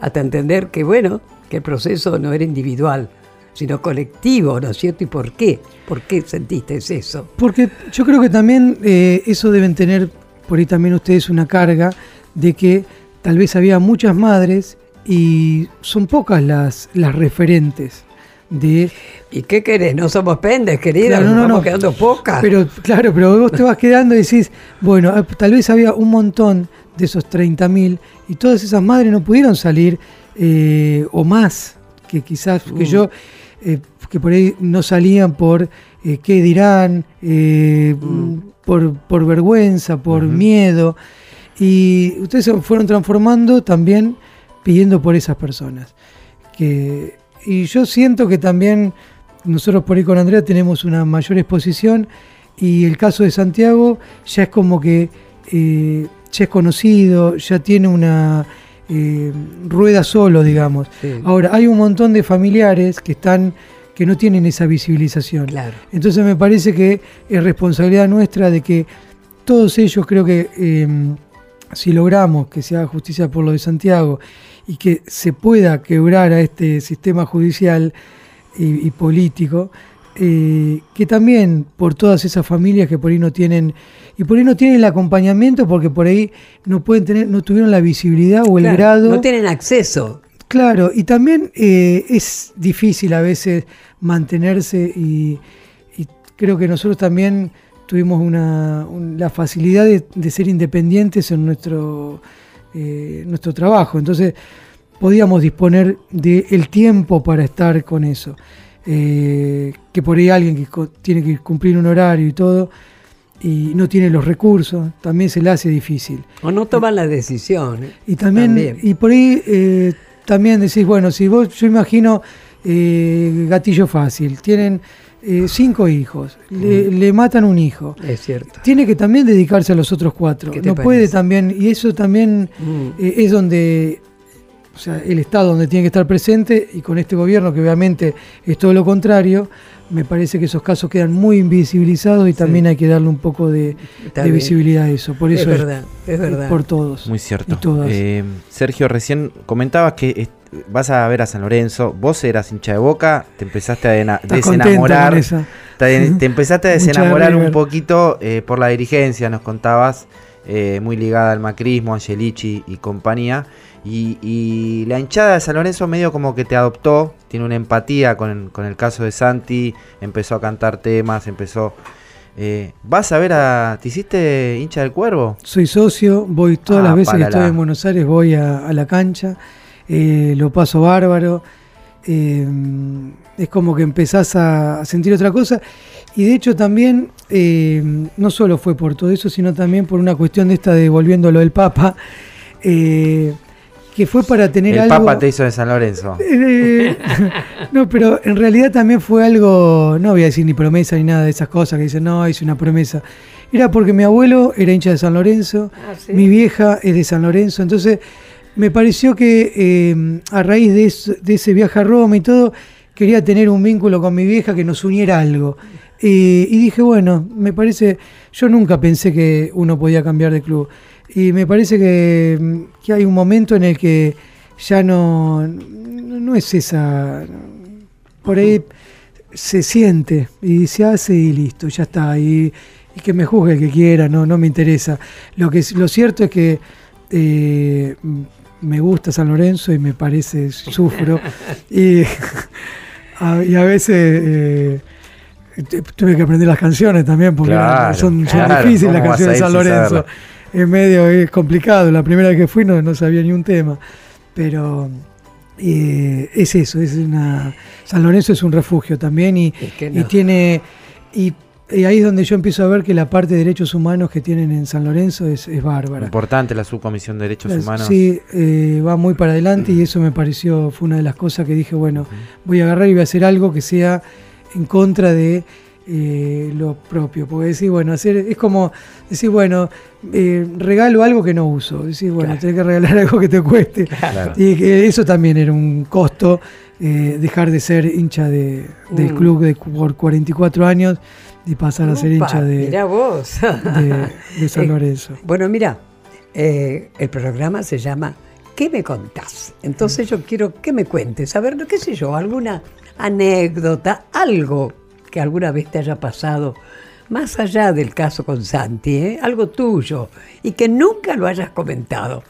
hasta entender que, bueno, que el proceso no era individual, sino colectivo, ¿no es cierto? ¿Y por qué? ¿Por qué sentiste eso? Porque yo creo que también eh, eso deben tener, por ahí también ustedes, una carga de que tal vez había muchas madres y son pocas las, las referentes de... ¿Y qué querés? No somos pendes, querida, Claro, nos no, no, vamos no. quedando pocas. Pero claro, pero vos te vas quedando y decís, bueno, ah, tal vez había un montón de esos 30.000 y todas esas madres no pudieron salir eh, o más, que quizás, que Mm. yo, eh, que por ahí no salían por eh, qué dirán, eh, Mm. por, por vergüenza, por miedo. Y ustedes se fueron transformando también pidiendo por esas personas. Que, y yo siento que también nosotros por ahí con Andrea tenemos una mayor exposición y el caso de Santiago ya es como que ya es conocido, ya tiene una eh, rueda solo, digamos. Sí. Ahora, hay un montón de familiares que están que no tienen esa visibilización. Claro. Entonces me parece que es responsabilidad nuestra de que todos ellos creo que eh, si logramos que se haga justicia por lo de Santiago y que se pueda quebrar a este sistema judicial y, y político, eh, que también por todas esas familias que por ahí no tienen, y por ahí no tienen el acompañamiento porque por ahí no pueden tener, no tuvieron la visibilidad o el Claro, grado. No tienen acceso. Claro, y también eh, es difícil a veces mantenerse y, y creo que nosotros también tuvimos una, un- la facilidad de, de ser independientes en nuestro, eh, nuestro trabajo, entonces podíamos disponer del tiempo para estar con eso. Eh, que por ahí alguien que tiene que cumplir un horario y todo y no tiene los recursos, también se le hace difícil. O no toman la decisión. ¿eh? Y también, También. y por ahí eh, también decís, bueno, si vos, yo imagino eh, gatillo fácil, tienen eh, cinco hijos, le, le matan un hijo. Es cierto. Tiene que también dedicarse a los otros cuatro. ¿Qué te No puede también, y eso también Mm. es donde, o sea, el Estado donde tiene que estar presente y con este gobierno que obviamente es todo lo contrario, me parece que esos casos quedan muy invisibilizados y también hay que darle un poco de, visibilidad a eso. Por Es eso verdad, es verdad. por todos. Muy cierto. Y todas. Eh, Sergio, recién comentabas que vas a ver a San Lorenzo, vos eras hincha de boca, te empezaste a desenamorar. Te, te empezaste a desenamorar un poquito eh, por la dirigencia, nos contabas, eh, muy ligada al macrismo, Angelici y compañía. Y, y la hinchada de San Lorenzo medio como que te adoptó, tiene una empatía con, con el caso de Santi, empezó a cantar temas, empezó... eh, ¿Vas a ver a... ¿Te hiciste hincha del cuervo? Soy socio, voy todas Ah, las veces que estoy en Buenos Aires, voy a, a la cancha, eh, lo paso bárbaro. eh, es como que empezás a, sentir otra cosa. Y de hecho también, no solo fue por todo eso, sino también por una cuestión de esta de volviendo a lo del Papa, eh, que fue para tener El algo... Papa te hizo de San Lorenzo. Eh, no, pero en realidad también fue algo, no voy a decir ni promesa ni nada de esas cosas que dicen, no, hice una promesa. Era porque mi abuelo era hincha de San Lorenzo, Ah, ¿sí? mi vieja es de San Lorenzo, entonces me pareció que eh, a raíz de, eso- de ese viaje a Roma y todo, quería tener un vínculo con mi vieja que nos uniera algo. Eh, y dije, bueno, me parece, yo nunca pensé que uno podía cambiar de club. Y me parece que, mm, que hay un momento en el que ya no, no, no es esa, por ahí se siente y se hace y listo, ya está. Y, y que me juzgue el que quiera, no, no me interesa. Lo, que, lo cierto es que eh, me gusta San Lorenzo y me parece, sufro. y, a, y a veces eh, tu- tuve que aprender las canciones también porque Claro, son, son claro, difíciles las ¿cómo vas a canciones de San Lorenzo. Es medio es complicado. La primera vez que fui no, no sabía ni un tema. Pero eh, es eso, es una. San Lorenzo es un refugio también y, Es que y no. tiene. Y, y ahí es donde yo empiezo a ver que la parte de derechos humanos que tienen en San Lorenzo es, es bárbara. Importante la subcomisión de derechos humanos. Sí, eh, va muy para adelante y eso me pareció, fue una de las cosas que dije, bueno, voy a agarrar y voy a hacer algo que sea en contra de eh, lo propio. Porque decir, bueno, hacer, es como decir, bueno, eh, regalo algo que no uso. Decir, bueno, Claro. tenés que regalar algo que te cueste. Claro. Y que eso también era un costo, eh, dejar de ser hincha de, del Mm. club de, por 44 años y pasar a ser hincha de, mirá vos. de, de San Lorenzo. Bueno, mira, el programa se llama ¿Qué me contás? Entonces yo quiero que me cuentes, a ver, qué sé yo, alguna anécdota, algo que alguna vez te haya pasado, más allá del caso con Santi, ¿eh? algo tuyo, y que nunca lo hayas comentado.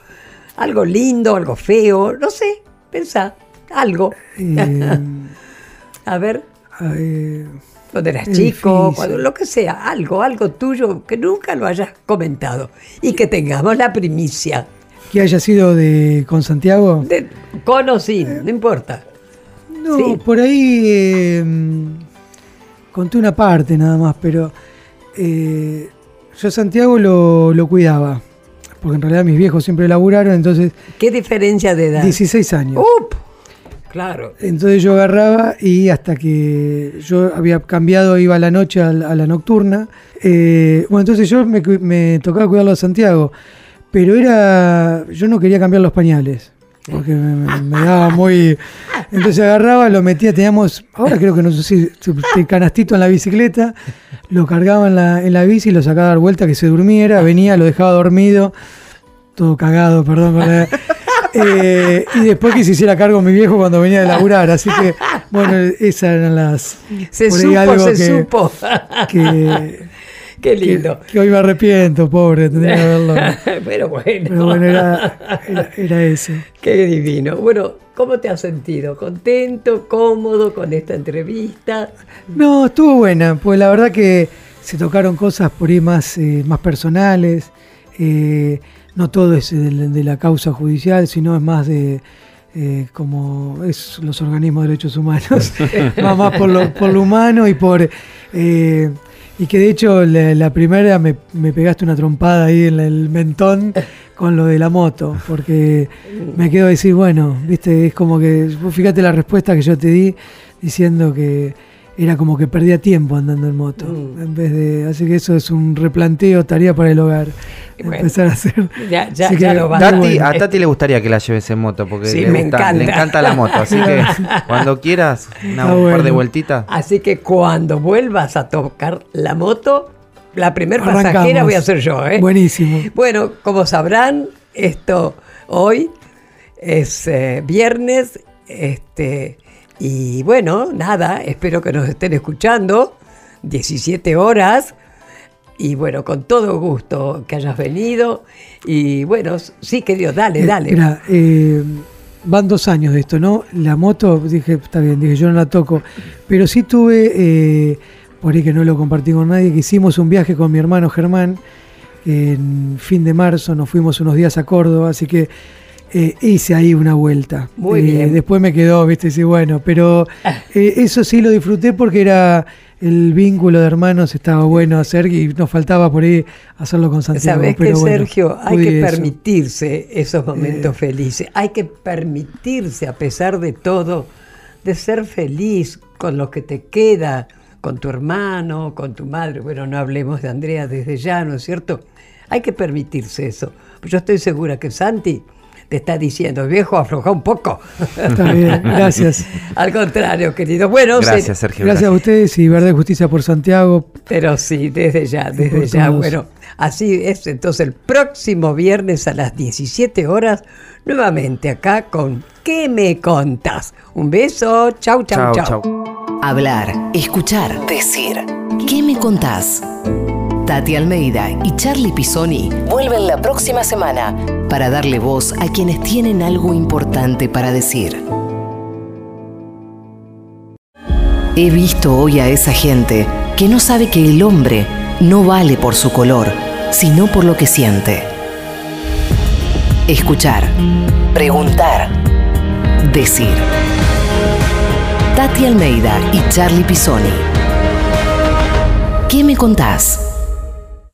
Algo lindo, algo feo, no sé, pensá, algo. Eh, A ver, eh, cuando eras chico, cuando, lo que sea, algo, algo tuyo que nunca lo hayas comentado y que tengamos la primicia. que haya sido de con Santiago. De, con o sin, no importa. No, Sí. por ahí eh, conté una parte nada más, pero eh, yo a Santiago lo, lo cuidaba, porque en realidad mis viejos siempre laburaron, entonces ¿Qué diferencia de edad? 16 años. ¡Up! Claro. Entonces yo agarraba y hasta que yo había cambiado, iba a la noche a la, a la nocturna. eh, bueno, entonces yo me, me tocaba cuidarlo a Santiago, pero era, yo no quería cambiar los pañales, porque me, me- daba muy... Entonces agarraba, lo metía, teníamos, ahora creo que no sé si, el canastito en la bicicleta, lo cargaba en la, en la bici, lo sacaba a dar vuelta, que se durmiera, venía, lo dejaba dormido, todo cagado, perdón. la- eh, y después que se hiciera cargo mi viejo cuando venía de laburar. Así que, Bueno, esas eran las. Se supo, algo se que- supo. Que, Qué lindo. que, que hoy me arrepiento, pobre, tendría que haberlo. Pero bueno. Pero bueno, era, era, era eso. Qué divino. Bueno, ¿cómo te has sentido? ¿Contento, cómodo con esta entrevista? No, estuvo buena, pues la verdad que se tocaron cosas por ahí más, eh, más personales. eh, no todo es de, la- de la causa judicial, sino es más de eh, como es los organismos de derechos humanos, más por lo, por lo humano y por eh, y que de hecho la, primera me, me pegaste una trompada ahí en el mentón con lo de la moto, porque me quedo a decir, bueno, viste, es como que, fíjate la respuesta que yo te di diciendo que era como que perdía tiempo andando en moto, Mm. en vez de, así que eso es un replanteo, tarea para el hogar, Bueno. empezar a hacer. Ya, ya, Así ya que- lo vas Tati, bueno. a Tati le gustaría que la lleves en moto porque Sí, le, me gusta- encanta. le encanta la moto. Así que cuando quieras, una, un par de vueltitas. Así que cuando vuelvas a tocar la moto, la primer Arrancamos. pasajera voy a ser yo, ¿eh? Buenísimo. Bueno, como sabrán, esto hoy es eh, viernes, este, y bueno, nada, espero que nos estén escuchando, 17 horas, y bueno, con todo gusto que hayas venido, y bueno, sí, querido, dale, Eh, dale. Mira, eh, van dos años de esto, ¿no? La moto, dije, está bien, dije, yo no la toco. Pero sí tuve, eh, por ahí que no lo compartí con nadie, que hicimos un viaje con mi hermano Germán. En fin de marzo nos fuimos unos días a Córdoba, así que eh, hice ahí una vuelta. Muy Eh, bien. Después me quedó, viste, sí, bueno, pero eh, eso sí lo disfruté porque era el vínculo de hermanos, estaba bueno hacer y nos faltaba por ahí hacerlo con Santiago. Sabes que bueno, Sergio, hay que eso. permitirse esos momentos felices, hay que permitirse a pesar de todo de ser feliz con lo que te queda, con tu hermano, con tu madre. Bueno, no hablemos de Andrea desde ya, ¿no es cierto? Hay que permitirse eso. Yo estoy segura que Santi te está diciendo, viejo, afloja un poco. Está bien, gracias. Al contrario, querido. Bueno, se- Gracias, Sergio. Gracias a ustedes y Verdad y Justicia por Santiago. Pero sí, desde ya, por desde ya. todos. Bueno, así es. Entonces, el próximo viernes a las 17 horas, nuevamente acá con ¿Qué me contás? Un beso. Chau, chau, Chau, chau. chau. Hablar, escuchar, decir. ¿Qué me contás? Tati Almeida y Charlie Pisoni vuelven la próxima semana para darle voz a quienes tienen algo importante para decir. He visto hoy a esa gente que no sabe que el hombre no vale por su color, sino por lo que siente. Escuchar, preguntar, decir. Tati Almeida y Charlie Pisoni. ¿Qué me contás?